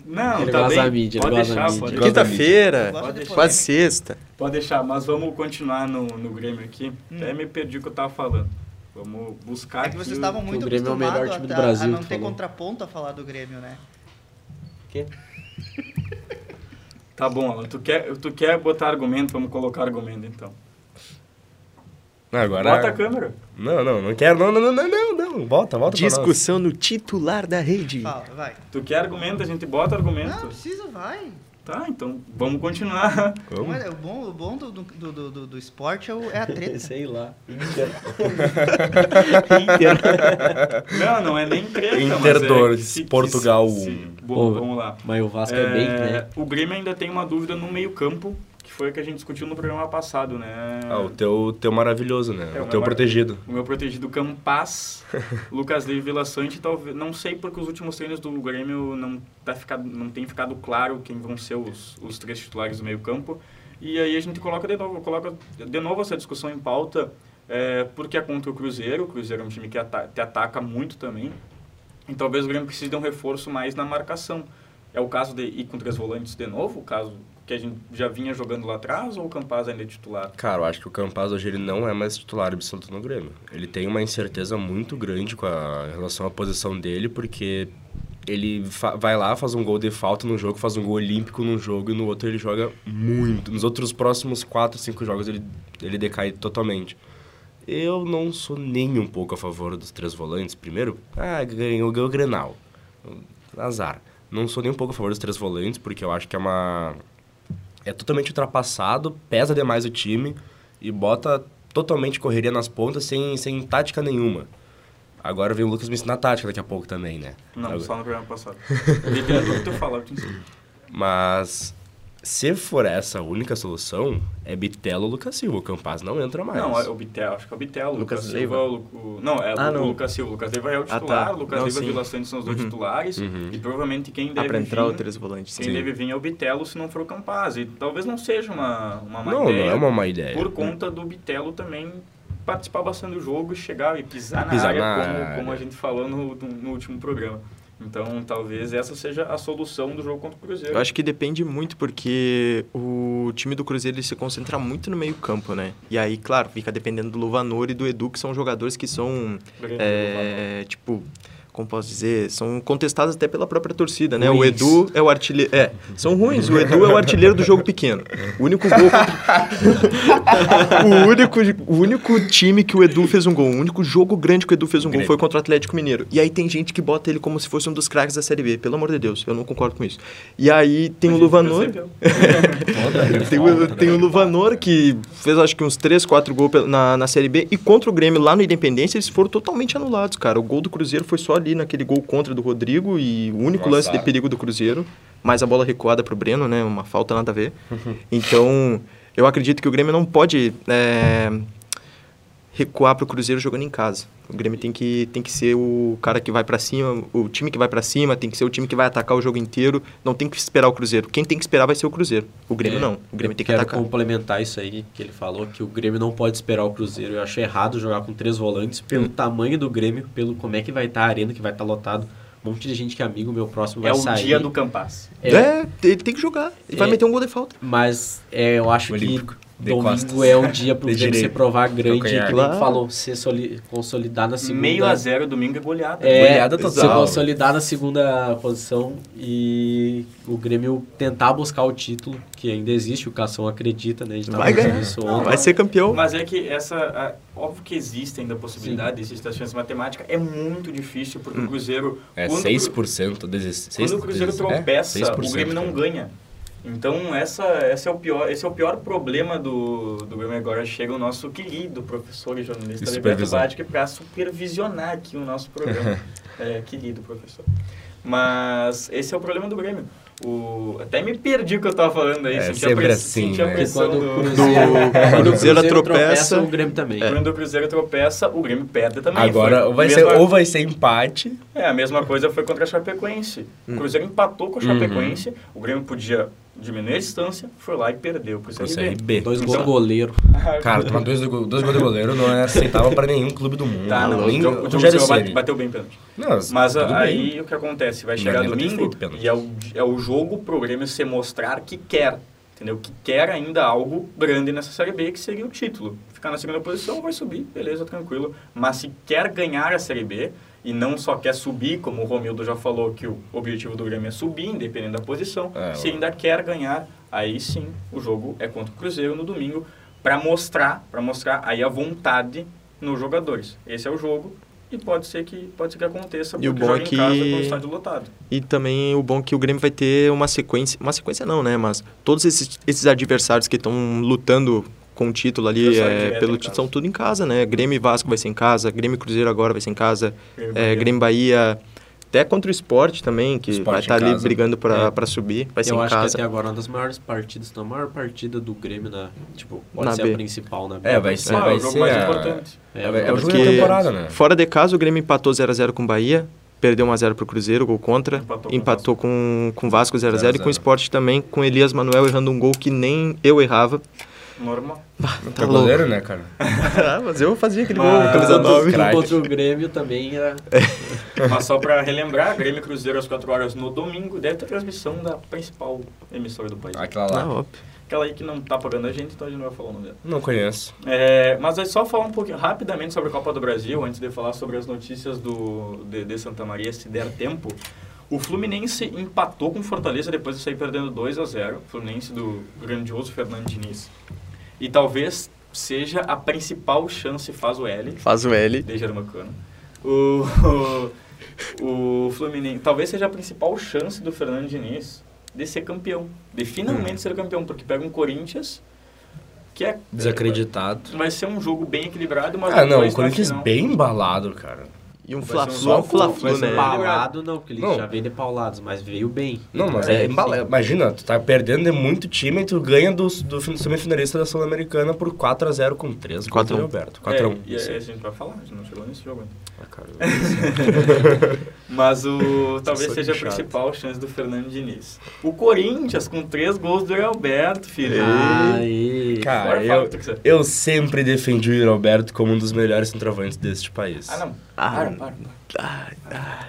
Não, Ele tá gosta bem. da mídia, ele pode gosta da deixar, mídia. pode, Gosta da Quinta-feira, de deixar. quase sexta. pode deixar. Mas vamos continuar no, no Grêmio aqui. Hum. Até me perdi o que eu tava falando. Vamos buscar É que vocês estavam muito é o melhor acostumados time do a- Brasil, a não ter falou. contraponto a falar do Grêmio, né? Quê? Tá bom, Alan. Tu quer, tu quer botar argumento? Vamos colocar argumento, então. Não, agora. Bota a câmera. Não, não, não quero. Não, não, não, não, não. Volta, volta pra nós. Discussão no titular da rede. Fala, vai. Tu quer argumento? A gente bota argumento. Não, precisa, vai. Tá, então vamos continuar. Olha, o bom, o bom do, do, do, do, do esporte é, é a treta. Sei lá. Não, não é nem treta, Inter é que se- Portugal que se- um. Bom, Pô, vamos lá. Mas o Vasco é, bem, né? O Grêmio ainda tem uma dúvida no meio campo, foi a que a gente discutiu no programa passado, né? Ah, o teu, teu maravilhoso, né? É, o o teu protegido. O meu protegido Campaz, Lucas Leiva e Vila Sante, talvez, não sei porque os últimos treinos do Grêmio não, tá ficado, não tem ficado claro quem vão ser os, os três titulares do meio campo. E aí a gente coloca de novo, coloca de novo essa discussão em pauta, é, porque é contra o Cruzeiro, o Cruzeiro é um time que ata te ataca muito também, e talvez o Grêmio precise de um reforço mais na marcação. É o caso de ir com três volantes de novo, o caso que a gente já vinha jogando lá atrás, ou o Campaz ainda é titular? Cara, eu acho que o Campaz hoje ele não é mais titular absoluto no Grêmio. Ele tem uma incerteza muito grande com a em relação à posição dele, porque ele vai lá, faz um gol de falta num jogo, faz um gol olímpico num jogo e no outro ele joga muito. Nos outros próximos 4, 5 jogos ele, ele decai totalmente. Eu não sou nem um pouco a favor dos três volantes. Primeiro, ah, ganhou, ganhou o Grenal. Azar. Não sou nem um pouco a favor dos três volantes, porque eu acho que é uma é totalmente ultrapassado, pesa demais o time e bota totalmente correria nas pontas sem, sem tática nenhuma. Agora vem o Lucas me ensinar tática daqui a pouco também, né? Não, Agora- só no programa passado. Do que tu falar, eu te ensino. Mas se for essa a única solução, é Bitelo ou Lucas Silva. O Campaz não entra mais. Não, é o Bitelo, acho que é o Bitelo. Lucas Lucas? Silva, o, o- não, é Ah, o, não. Lucas Silva. O Lucas Leiva é o Ah, titular, tá. o Lucas Não, Leiva e Vila Santos são os dois Uhum. titulares. Uhum. E provavelmente quem Ah, deve pra entrar vir, o três volantes. quem sim. deve vir é o Bitelo se não for o Campaz. E talvez não seja uma, uma má Não, não ideia. é uma má ideia. Por conta do Bitelo também participar bastante do jogo e chegar e pisar na Pisar área, na como, área. como a gente falou no, no último programa. Então, talvez essa seja a solução do jogo contra o Cruzeiro. Eu acho que depende muito, porque o time do Cruzeiro ele se concentra muito no meio campo, né? E aí, claro, fica dependendo do Luvanor e do Edu, que são jogadores que são, é, tipo... Como posso dizer? São contestados até pela própria torcida, né? O Ruins. Edu é o artilheiro... É, são ruins. O Edu é o artilheiro do jogo pequeno. O único gol contra... o, único, o único time que o Edu fez um gol, o único jogo grande que o Edu fez um gol foi contra o Atlético Mineiro. E aí tem gente que bota ele como se fosse um dos craques da Série B. Pelo amor de Deus, eu não concordo com isso. E aí tem o Luvanor... Tem o, tem o Luvanor, que fez acho que uns 3, 4 gols na, na Série B. E contra o Grêmio lá no Independência, eles foram totalmente anulados, cara. O gol do Cruzeiro foi só ali naquele gol contra do Rodrigo e o único Nossa. lance de perigo do Cruzeiro. Mais a bola recuada pro Breno, né? Uma falta nada a ver. Então, eu acredito que o Grêmio não pode é, recuar pro Cruzeiro jogando em casa. O Grêmio tem que, tem que ser o cara que vai pra cima, o time que vai pra cima, tem que ser o time que vai atacar o jogo inteiro. Não tem que esperar o Cruzeiro. Quem tem que esperar vai ser o Cruzeiro. O Grêmio É, não. O Grêmio tem que quero atacar. complementar isso aí que ele falou, que o Grêmio não pode esperar o Cruzeiro. Eu acho errado jogar com três volantes pelo Hum. tamanho do Grêmio, pelo como é que vai estar a arena, que vai estar lotado. Um monte de gente que é amigo meu próximo vai É o sair. dia do Campaz. É, É, ele tem que jogar. Ele vai É. meter um gol de falta. Mas é, eu acho Olímpico, que de domingo costas. é um dia pro Grêmio se direito. provar grande, que nem Claro. falou, se soli- consolidar na segunda. Meio a zero domingo é goleada. É, Goleada se total. consolidar na segunda posição e o Grêmio tentar buscar o título, que ainda existe, o Cação acredita, né? A gente tava Vai ganhar. isso Não. Vai ser campeão. Mas é que essa. a- óbvio que existe ainda a possibilidade, existe a chance matemática. É muito difícil, Hum. porque o Cruzeiro. É quando o Cru- 6%. 16, Quando o Cruzeiro é, tropeça, 6%, o Grêmio não ganha. Então, essa, essa é o pior, esse é o pior problema do, do Grêmio agora. Chega o nosso querido professor e jornalista Liberto supervisão. Badic para supervisionar aqui o nosso programa. é, querido professor. Mas esse é o problema do Grêmio. O, até me perdi o que eu tava falando aí. É, senti a sempre press- assim, senti né? Quando do... o Cruzeiro, quando o Cruzeiro tropeça, o Grêmio também. Quando o Cruzeiro tropeça, o Grêmio perde também. Agora Foi vai a ser, mesma- ou vai ser empate. É, a mesma coisa foi contra a Chapecoense. O Cruzeiro empatou com a Chapecoense, o Grêmio podia diminuir a distância, foi lá e perdeu pro Pro CRB. CRB. Dois Então- gols do goleiro. Cara, tomar dois, do- dois gols de goleiro não é aceitável pra nenhum clube do mundo. Tá, não, Nem o o Diogo Rogério Silva bateu bem pênalti. Não, Mas aí bem. o que acontece? Vai chegar domingo e é o, é o jogo pro Grêmio se mostrar que quer. Entendeu? Que quer ainda algo grande nessa Série B, que seria o título. Ficar na segunda posição, vai subir, beleza, tranquilo. Mas se quer ganhar a Série B e não só quer subir, como o Romildo já falou que o objetivo do Grêmio é subir, independente da posição, É, se ainda quer ganhar, aí sim o jogo é contra o Cruzeiro no domingo, para mostrar, para mostrar aí a vontade nos jogadores. Esse é o jogo e pode ser que pode ser que aconteça E o porque bom é em casa que- com o estádio lotado. E também o bom é que o Grêmio vai ter uma sequência. Uma sequência não, né? Mas todos esses, esses adversários que estão lutando com o título ali, é, pelo título, são tudo em casa, né? Grêmio e Vasco vai ser em casa, Grêmio e Cruzeiro agora vai ser em casa, Grêmio é, Bahia. Grêmio e Bahia. Até contra o esporte também, que Sport vai estar ali casa. brigando pra, É. pra subir, vai ser eu em acho casa. que até agora é uma das maiores partidas, não, a maior partida do Grêmio na, tipo, pode Na ser B. a principal na B. É, vai ser, Ah, vai é o jogo ser mais a- importante. É, É, é o jogo da temporada, né? Fora de casa, o Grêmio empatou 0x0 com o Bahia, perdeu 1x0 pro Cruzeiro, gol contra. Empatou com Empatou com, com o Vasco 0x0 e 0x0. com o Sport também, com Elias Manuel errando um gol que nem eu errava. Normal. Tá goleiro, né, cara? ah, mas eu fazia aquele Mas- gol, camisa Tanto- 9. Craque. contra o Grêmio também era... Mas só pra relembrar, Grêmio e Cruzeiro às 4 horas no domingo, deve ter transmissão da principal emissora do país. Aquela Ah, lá. óbvio. Aquela aí que não tá pagando a gente, então a gente não vai falar o nome dela. Não conheço. É, mas é só falar um pouquinho rapidamente sobre a Copa do Brasil, antes de falar sobre as notícias do, de, de Santa Maria, se der tempo. O Fluminense empatou com o Fortaleza depois de sair perdendo 2 a 0 O Fluminense do grandioso Fernando Diniz. E talvez seja a principal chance, faz o L, Faz o L. de Germacano. O, o, o Fluminense, talvez seja a principal chance do Fernando Diniz de ser campeão, de finalmente ser campeão, porque pega um Corinthians que é Desacreditado. Vai ser um jogo bem equilibrado, mas Ah, não, o Corinthians bem embalado, cara. E um Fla-Flu, um é um Fla-Flu, né? Paulado não, porque ele Não. já veio de paulados, mas veio bem. Não, mas É, é, imagina, tu tá perdendo de muito time e tu ganha do, do semifinalista da Sul-Americana por 4x0 com 3 gols 4 do a 1. Roberto. É, 4x1. e aí a gente vai falar, a gente não chegou nesse jogo ainda. Ah, cara, Mas o talvez seja a principal chance do Fernando Diniz. O Corinthians com três gols do Alberto, filho. Aí. Cara, eu, eu sempre defendi o Yuri Alberto como um dos melhores centroavantes deste país. Ah, não. Ah, para, para.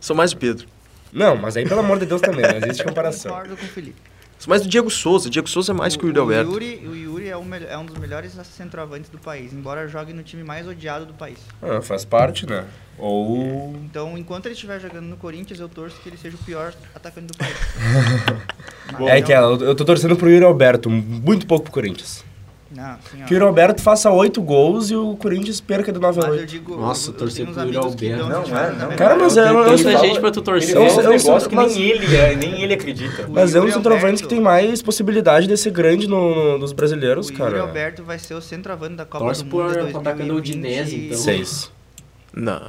Sou mais o Pedro. Não, mas aí, pelo amor de Deus, também, não existe comparação. Concordo com o Felipe. Sou mais o Diego Souza. O Diego Souza é mais que o Yuri Alberto. Yuri, o Yuri é, um é um dos melhores centroavantes do país, embora jogue no time mais odiado do país. Ah, faz parte, né? Ou. Então, enquanto ele estiver jogando no Corinthians, eu torço que ele seja o pior atacante do país. Mas É não- que eu eu tô torcendo pro Yuri Alberto, muito pouco pro Corinthians. Não. Que o Yuri Alberto faça 8 gols e o Corinthians perca de 9 a Mas eu 8. digo, Nossa, eu, eu torcer pro Yuri Alberto. Não, é, não. minha Cara, mas é- eu- Tanta eu- gente pra tu torcer. Ele eu- um eu- negócio que mas- nem ele, é, nem ele acredita. O Mas é um Yuri centroavante que tem mais possibilidade de ser grande no, no- dos brasileiros, O Yuri cara. Alberto vai ser o centroavante da Copa Torce do por Mundo de ataque do 2020. Udinese, então. Seis. Não.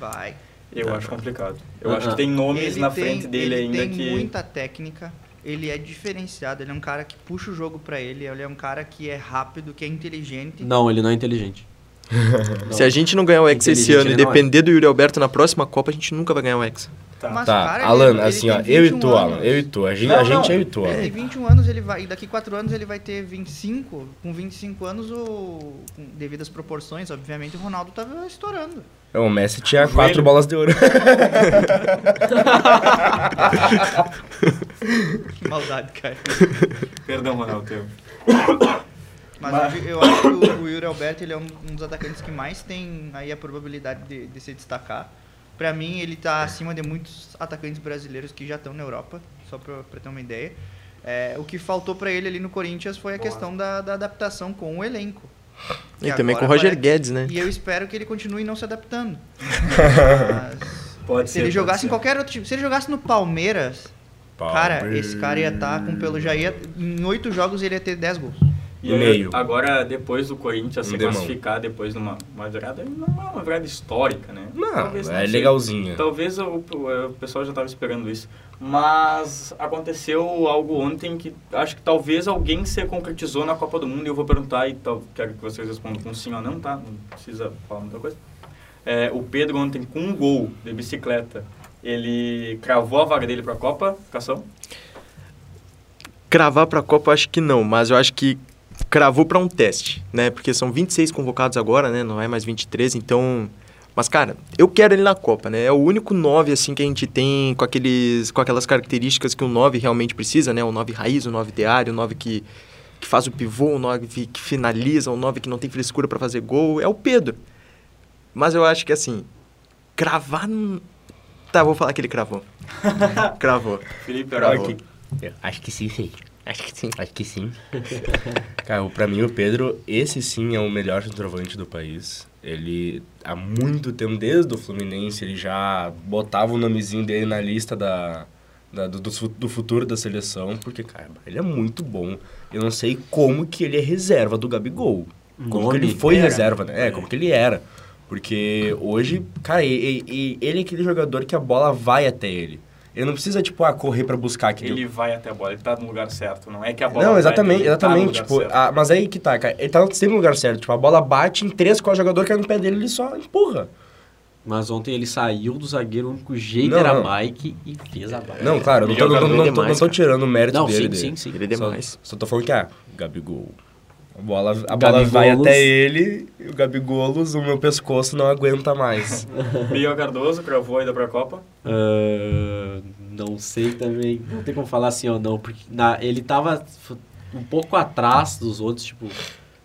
Vai. Eu acho complicado. Eu acho que tem nomes Ele na tem- frente dele ele ainda tem que. muita técnica, ele é diferenciado, ele é um cara que puxa o jogo pra ele, ele é um cara que é rápido, que é inteligente. Não, ele não é inteligente. Não. Se a gente não ganhar o Hexa esse ano e não é. depender do Yuri Alberto na próxima Copa, a gente nunca vai ganhar o Hexa. Tá. Mas, Tá, cara, Alan, ele- assim, ele ó, eu e 21 tu, Alan, eu e tu. A gente, Não, a gente não. é eu e tu, Ele Alan. tem 21 anos, ele vai, e daqui 4 anos ele vai ter 25. Com 25 anos, o, com- devido às proporções, obviamente, o Ronaldo tava estourando. É, O Messi tinha Joelho. quatro bolas de ouro. Que maldade, cara. Perdão, Ronaldo. teu. Mas, Mas- Eu, eu acho que o, o Yuri Alberto ele é um, um dos atacantes que mais tem aí a probabilidade de, de se destacar. Pra mim, ele tá acima de muitos atacantes brasileiros que já estão na Europa, só pra, pra ter uma ideia. É, o que faltou pra ele ali no Corinthians foi a questão da, da adaptação com o elenco. E também com o Roger parece- Guedes, né? E eu espero que ele continue não se adaptando. Mas Pode se ser. ele jogasse ser. em qualquer outro time, se ele jogasse no Palmeiras, Paulo. Cara, esse cara ia estar com pelo já ia em oito jogos ele ia ter 10 gols. E agora, depois do Corinthians se demão. classificar depois numa uma virada, não é uma virada histórica, né? Não, Talvez é seja. legalzinha. Talvez o, o- pessoal já estava esperando isso. Mas aconteceu algo ontem que acho que talvez alguém se concretizou na Copa do Mundo e eu vou perguntar e tal, quero que vocês respondam com sim ou não, tá? Não precisa falar muita coisa. É, o Pedro ontem com um gol de bicicleta, ele cravou a vaga dele para a Copa, Cação? Cravar pra Copa, eu acho que não, mas eu acho que cravou pra um teste, né? Porque são 26 convocados agora, né? Não é mais 23, então. Mas, cara, eu quero ele na Copa, né? É o único 9, assim, que a gente tem com, aqueles, com aquelas características que o 9 realmente precisa, né? O 9 raiz, o 9 de área, o 9 que, que faz o pivô, o 9 que finaliza, o 9 que não tem frescura pra fazer gol. É o Pedro. Mas eu acho que, assim, cravar. Tá, vou falar que ele cravou. cravou. Felipe cravou. Acho que sim, sim. Acho que sim. Acho que sim. Cara, pra mim o Pedro, esse sim é o melhor centroavante do país. Ele, há muito tempo, desde o Fluminense, ele já botava o nomezinho dele na lista da, da- do, do, fu- do futuro da seleção, porque, cara, ele é muito bom. Eu não sei como que ele é reserva do Gabigol. Como que ele Nome? foi Era. reserva, né? É, como que ele era. Porque hoje, cara, e- e- e ele é aquele jogador que a bola vai até ele. Ele não precisa, tipo, ah, correr pra buscar aquele... Ele vai até a bola, ele tá no lugar certo, não é que a bola Não, vai, exatamente, tá no exatamente. lugar tipo, certo. ah, mas aí que tá, cara. Ele tá sempre no lugar certo. Tipo, a bola bate em três, qual jogador que é no pé dele, ele só empurra. Mas ontem ele saiu do zagueiro, o único jeito Não, era não. Mike e fez a bola. Não, claro, eu não tô, é não, jogador não, tô, demais, não tô tirando o mérito Não, dele. sim, dele. sim, sim. Ele é demais. Só, só tô falando que, ah, Gabigol. A bola, a bola Gabigolos. vai até ele, e o Gabigolos, o meu pescoço não aguenta mais. Biel Cardoso cravou a ida pra Copa. Ah, não sei também. Não tem como falar assim ou não, porque na, ele tava um pouco atrás dos outros, tipo.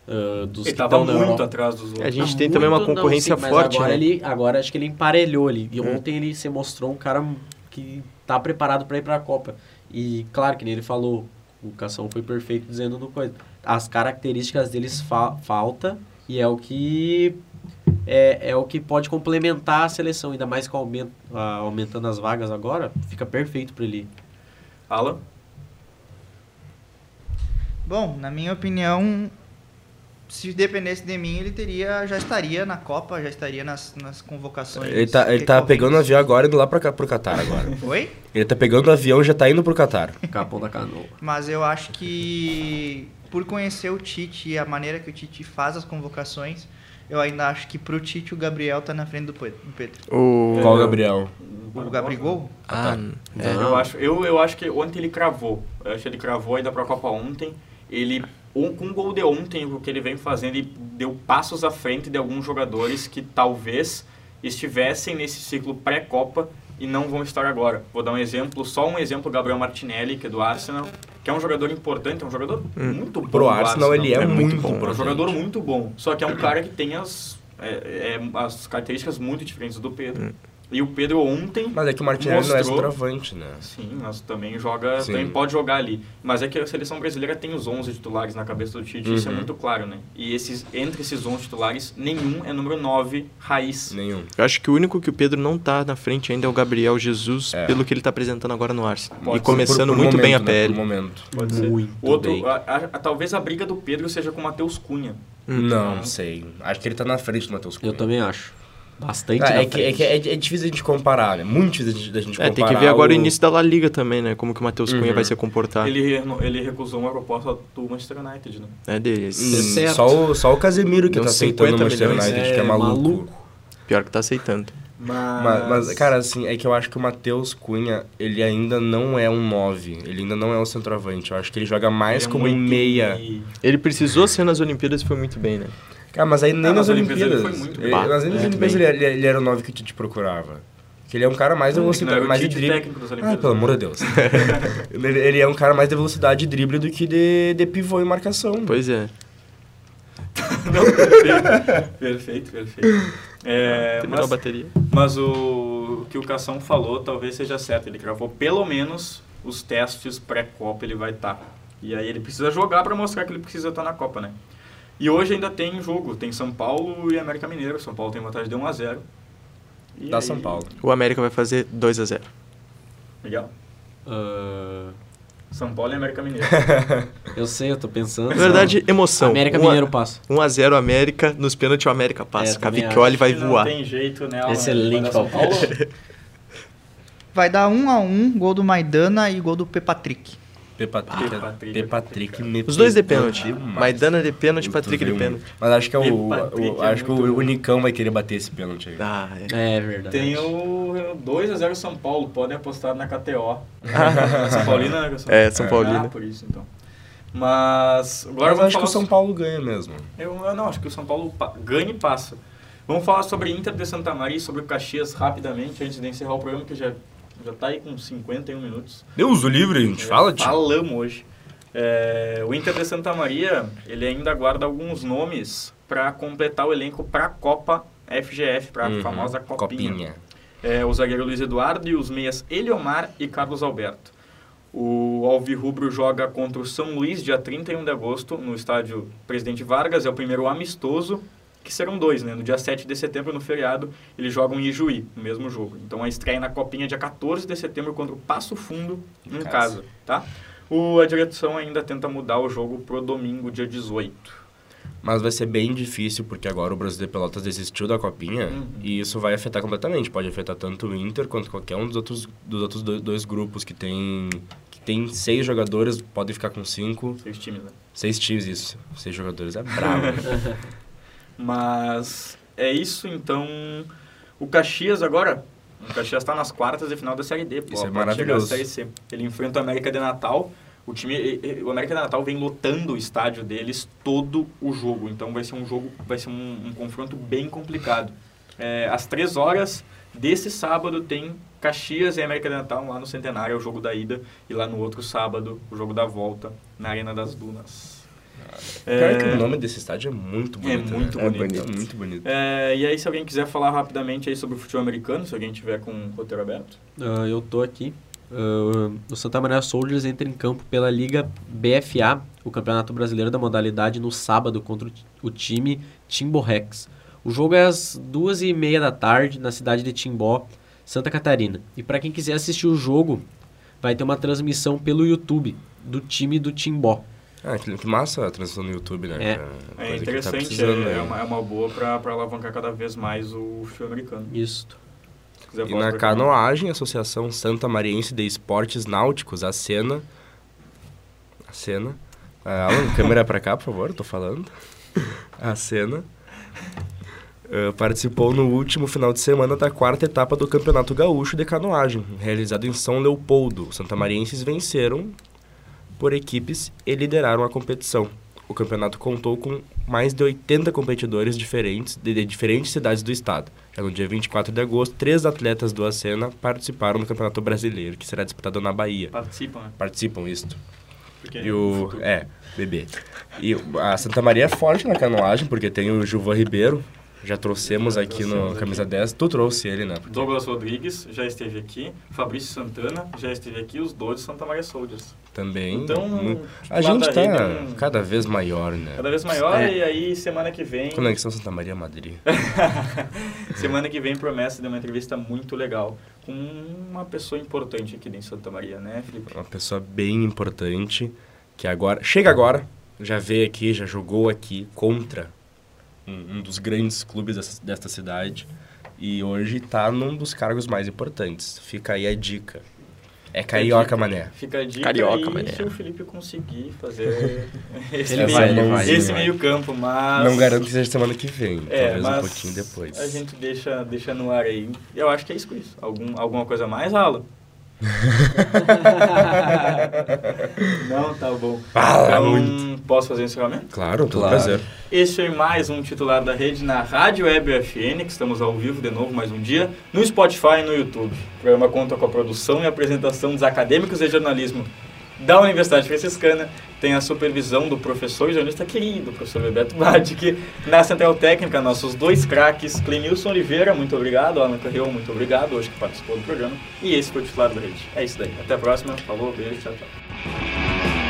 ah, dos Ele que tava muito Europa. atrás dos A outros. gente Tá tem também uma muito- não, concorrência sim, mas forte, Agora, né? ele, agora acho que ele emparelhou ali. E ontem ele se mostrou um cara que tá preparado para ir para a Copa. E claro que nem ele falou, o Cação foi perfeito dizendo no coisa. As características deles fa falta e é o que é, é o que pode complementar a seleção, ainda mais com aumento, aumentando as vagas agora, fica perfeito para ele. Alan? Bom, na minha opinião, se dependesse de mim, ele teria, já estaria na Copa, já estaria nas, nas convocações. Ele tá, ele tá pegando o avião agora e indo lá pra, cá- pro Catar agora. Oi? Ele tá pegando o avião e já tá indo pro Catar. Capão da canoa. Mas eu acho que por conhecer o Tite e a maneira que o Tite faz as convocações, eu ainda acho que pro Tite o Gabriel tá na frente do Pe- do Pedro. O... Qual o Gabriel? O Gabrigol? Ah, é. Eu, acho, eu, eu acho que ontem ele cravou. Eu acho que ele cravou a ida pra Copa ontem. Ele, um- com o gol de ontem, o que ele vem fazendo, ele deu passos à frente de alguns jogadores que talvez estivessem nesse ciclo pré-Copa e não vão estar agora. Vou dar um exemplo, só um exemplo, Gabriel Martinelli, que é do Arsenal, que é um jogador importante, é um jogador muito bom. Pro do Arsenal ele é, É muito muito bom. É um importante. jogador muito bom. Só que é um cara que tem as, é, é, as características muito diferentes do Pedro. E o Pedro ontem. Mas é que o Martinelli não é Mostrou. centroavante, né? Sim, mas também joga, Sim. também pode jogar ali. Mas é que a seleção brasileira tem os 11 titulares na cabeça do Tite, isso é Uhum. muito claro, né? E esses, entre esses 11 titulares, nenhum é número 9 raiz. Nenhum. Eu acho que o único que o Pedro não tá na frente ainda é o Gabriel Jesus, É. pelo que ele tá apresentando agora no Arsenal. Pode e ser. começando Por- por muito bem a momento, né? PL. Por momento. Pode ser. Muito Outro, bem. a- a- a- talvez a briga do Pedro seja com o Matheus Cunha. Não sei. Acho que ele tá na frente do Matheus Cunha. Eu também acho. Bastante Ah, na é, que, é, que é, é difícil a gente comparar, né? Muito difícil da gente É, comparar. tem que ver agora o o início da La Liga também, né? Como que o Matheus Cunha Uhum. vai se comportar. Ele, ele recusou uma proposta do Manchester United, né? É deles. Hum, certo. só, o, só o Casemiro que Deu tá aceitando o 50 Manchester milhões. United, que é É, maluco. maluco. Pior que tá aceitando. Mas, mas, cara, assim, é que eu acho que o Matheus Cunha, ele ainda não é um 9. Ele ainda não é um centroavante. Eu acho que ele joga mais Ele é como um meia. Ele precisou ser nas Olimpíadas e foi muito bem, né? Cara, mas aí nem Ah, nas nas Olimpíadas ele Olimpíadas. foi muito Ele- bem. nas É, Olimpíadas ele, ele, ele era o 9 que Tite procurava. Que ele é um cara mais de Não velocidade, era o mais de drible. técnico das Ah, pelo amor de Deus. ele, ele é um cara mais de velocidade e drible do que de, de pivô e marcação. Pois é. Não, perfeito, perfeito, perfeito. É, Terminou a mas, bateria. mas o, o que o Cação falou talvez seja certo. Ele gravou pelo menos os testes pré-Copa, ele vai estar. E aí ele precisa jogar para mostrar que ele precisa estar na Copa, né? E hoje ainda tem jogo, tem São Paulo e América Mineiro. São Paulo tem vantagem de 1 a 0 E Da aí- São Paulo. O América vai fazer 2 a 0 Legal. Ah, São Paulo e América Mineiro. eu sei, eu tô pensando. Na verdade, emoção. América Um a- Mineiro passa. 1x0 América, nos pênaltis o América passa. É, Cavicchioli vai voar. Não tem jeito, né? Excelente Vai dar São Paulo? Vai dar um a um, gol do Maidana e gol do P. Patrick. Pepatrick, Patrick. Pepatrick me Os dois de pênalti. Maidana de pênalti, Patrick de pênalti. Mas acho que, é o, o- é acho que o, muito o Nicão vai querer bater esse pênalti aí. Ah, é. É verdade. Tem o 2x0 São Paulo, podem apostar na KTO. São Paulina, né? É, São Paulino. Ah, por isso então. Mas agora Mas vamos acho que o São Paulo ganha mesmo. Eu, eu não, acho que o São Paulo pa- ganha e passa. Vamos falar sobre Inter de Santa Maria e sobre o Caxias rapidamente, antes de encerrar o programa, que já, já tá aí com 51 minutos. Deus o livre, a gente fala, tio. Falamos hoje. É, o Inter de Santa Maria, ele ainda guarda alguns nomes para completar o elenco para a Copa FGF, para a Uhum, famosa Copinha. Copinha. É, o zagueiro Luiz Eduardo e os meias Eliomar e Carlos Alberto. O Alvirrubro joga contra o São Luís dia 31 de agosto no estádio Presidente Vargas, é o primeiro amistoso, que serão dois, né? No dia 7 de setembro, no feriado, eles jogam em Ijuí, no mesmo jogo. Então a estreia na Copinha dia 14 de setembro contra o Passo Fundo, em casa. casa, tá? O, a direção ainda tenta mudar o jogo pro domingo, dia 18. Mas vai ser bem difícil, porque agora o Brasil de Pelotas desistiu da Copinha Uhum. e isso vai afetar completamente. Pode afetar tanto o Inter quanto qualquer um dos outros, dos outros do- dois grupos que tem, que tem seis jogadores, podem ficar com cinco. Seis times, né? Seis times, isso. Seis jogadores é brabo. Mas é isso, então. O Caxias agora. O Caxias está nas quartas de final da Série D. Pô, Isso é pode chegar à maravilhoso. Série C. Ele enfrenta o América de Natal. O time, o América de Natal vem lotando o estádio deles todo o jogo. Então vai ser um jogo, vai ser um, um confronto bem complicado. É, às três horas desse sábado tem Caxias e América de Natal lá no Centenário, é o jogo da ida. E lá no outro sábado, o jogo da volta, na Arena das Dunas. Pior que o nome desse estádio é muito bonito. né? muito É bonito. É muito bonito. É, e aí, se alguém quiser falar rapidamente aí sobre o futebol americano, se alguém tiver com o roteiro aberto. Ah, eu tô aqui. Ah, o Santa Maria Soldiers entra em campo pela Liga BFA, o Campeonato Brasileiro da modalidade, no sábado contra o ti- o time Timbo Rex. O jogo é às duas e meia da tarde na cidade de Timbó, Santa Catarina. E para quem quiser assistir o jogo, vai ter uma transmissão pelo YouTube do time do Timbó. Ah, que, que massa a transição no YouTube, né? É. É tá interessante, precisando, é, né? é uma, é uma boa para alavancar cada vez mais o futebol americano. Isso. E na canoagem, Associação Santa Mariense de Esportes Náuticos, a Sena. A Sena. Ah, Alan, câmera pra cá, por favor, tô falando. A Sena. ah, participou no último final de semana da quarta etapa do Campeonato Gaúcho de Canoagem, realizado em São Leopoldo. Os santamarienses venceram por equipes e lideraram a competição. O campeonato contou com mais de 80 competidores diferentes de, de diferentes cidades do estado. Já no dia 24 de agosto, três atletas do Acena participaram do Campeonato Brasileiro, que será disputado na Bahia. Participam, né? Participam, isto. Porque E no o. É, bebê. E a Santa Maria é forte na canoagem, porque tem o Gilvan Ribeiro. Já trouxemos Já aqui no trouxemos Camisa aqui. 10. Tu trouxe ele, né? Douglas Rodrigues já esteve aqui, Fabrício Santana já esteve aqui, os dois de Santa Maria Soldiers. Também. Então, titular A gente tá é um- cada vez maior, né? Cada vez maior É. e aí semana que vem... Conexão Santa Maria Madrid. semana que vem promessa de uma entrevista muito legal com uma pessoa importante aqui em Santa Maria, né, Felipe? Uma pessoa bem importante que agora. Chega agora, já veio aqui, já jogou aqui contra um, um dos grandes clubes dessa, desta cidade. E hoje tá num dos cargos mais importantes. Fica aí a dica. É carioca, mané. Fica a dica Carioca, mané. se o Felipe conseguir fazer esse, Ele meio, vai, ele vai, esse vai. meio campo, mas... Não garanto que seja semana que vem. É, talvez mas um pouquinho depois. a gente deixa, deixa no ar aí. Eu acho que é isso com isso. Algum, alguma coisa mais, Alan? Não, tá bom. Fala então, muito. posso fazer o encerramento? Claro, todo Claro. prazer. Este foi mais um titular da rede na Rádio Web FN, que estamos ao vivo de novo mais um dia, no Spotify e no YouTube. O programa conta com a produção e apresentação dos acadêmicos de jornalismo da Universidade Franciscana, tem a supervisão do professor jornalista querido, professor Bebeto Badic, na Central Técnica, nossos dois craques, Clenilson Oliveira, muito obrigado, Alan Carreon, muito obrigado, hoje que participou do programa, e esse foi o titular da rede. É isso daí, até a próxima, falou, beijo, tchau, tchau.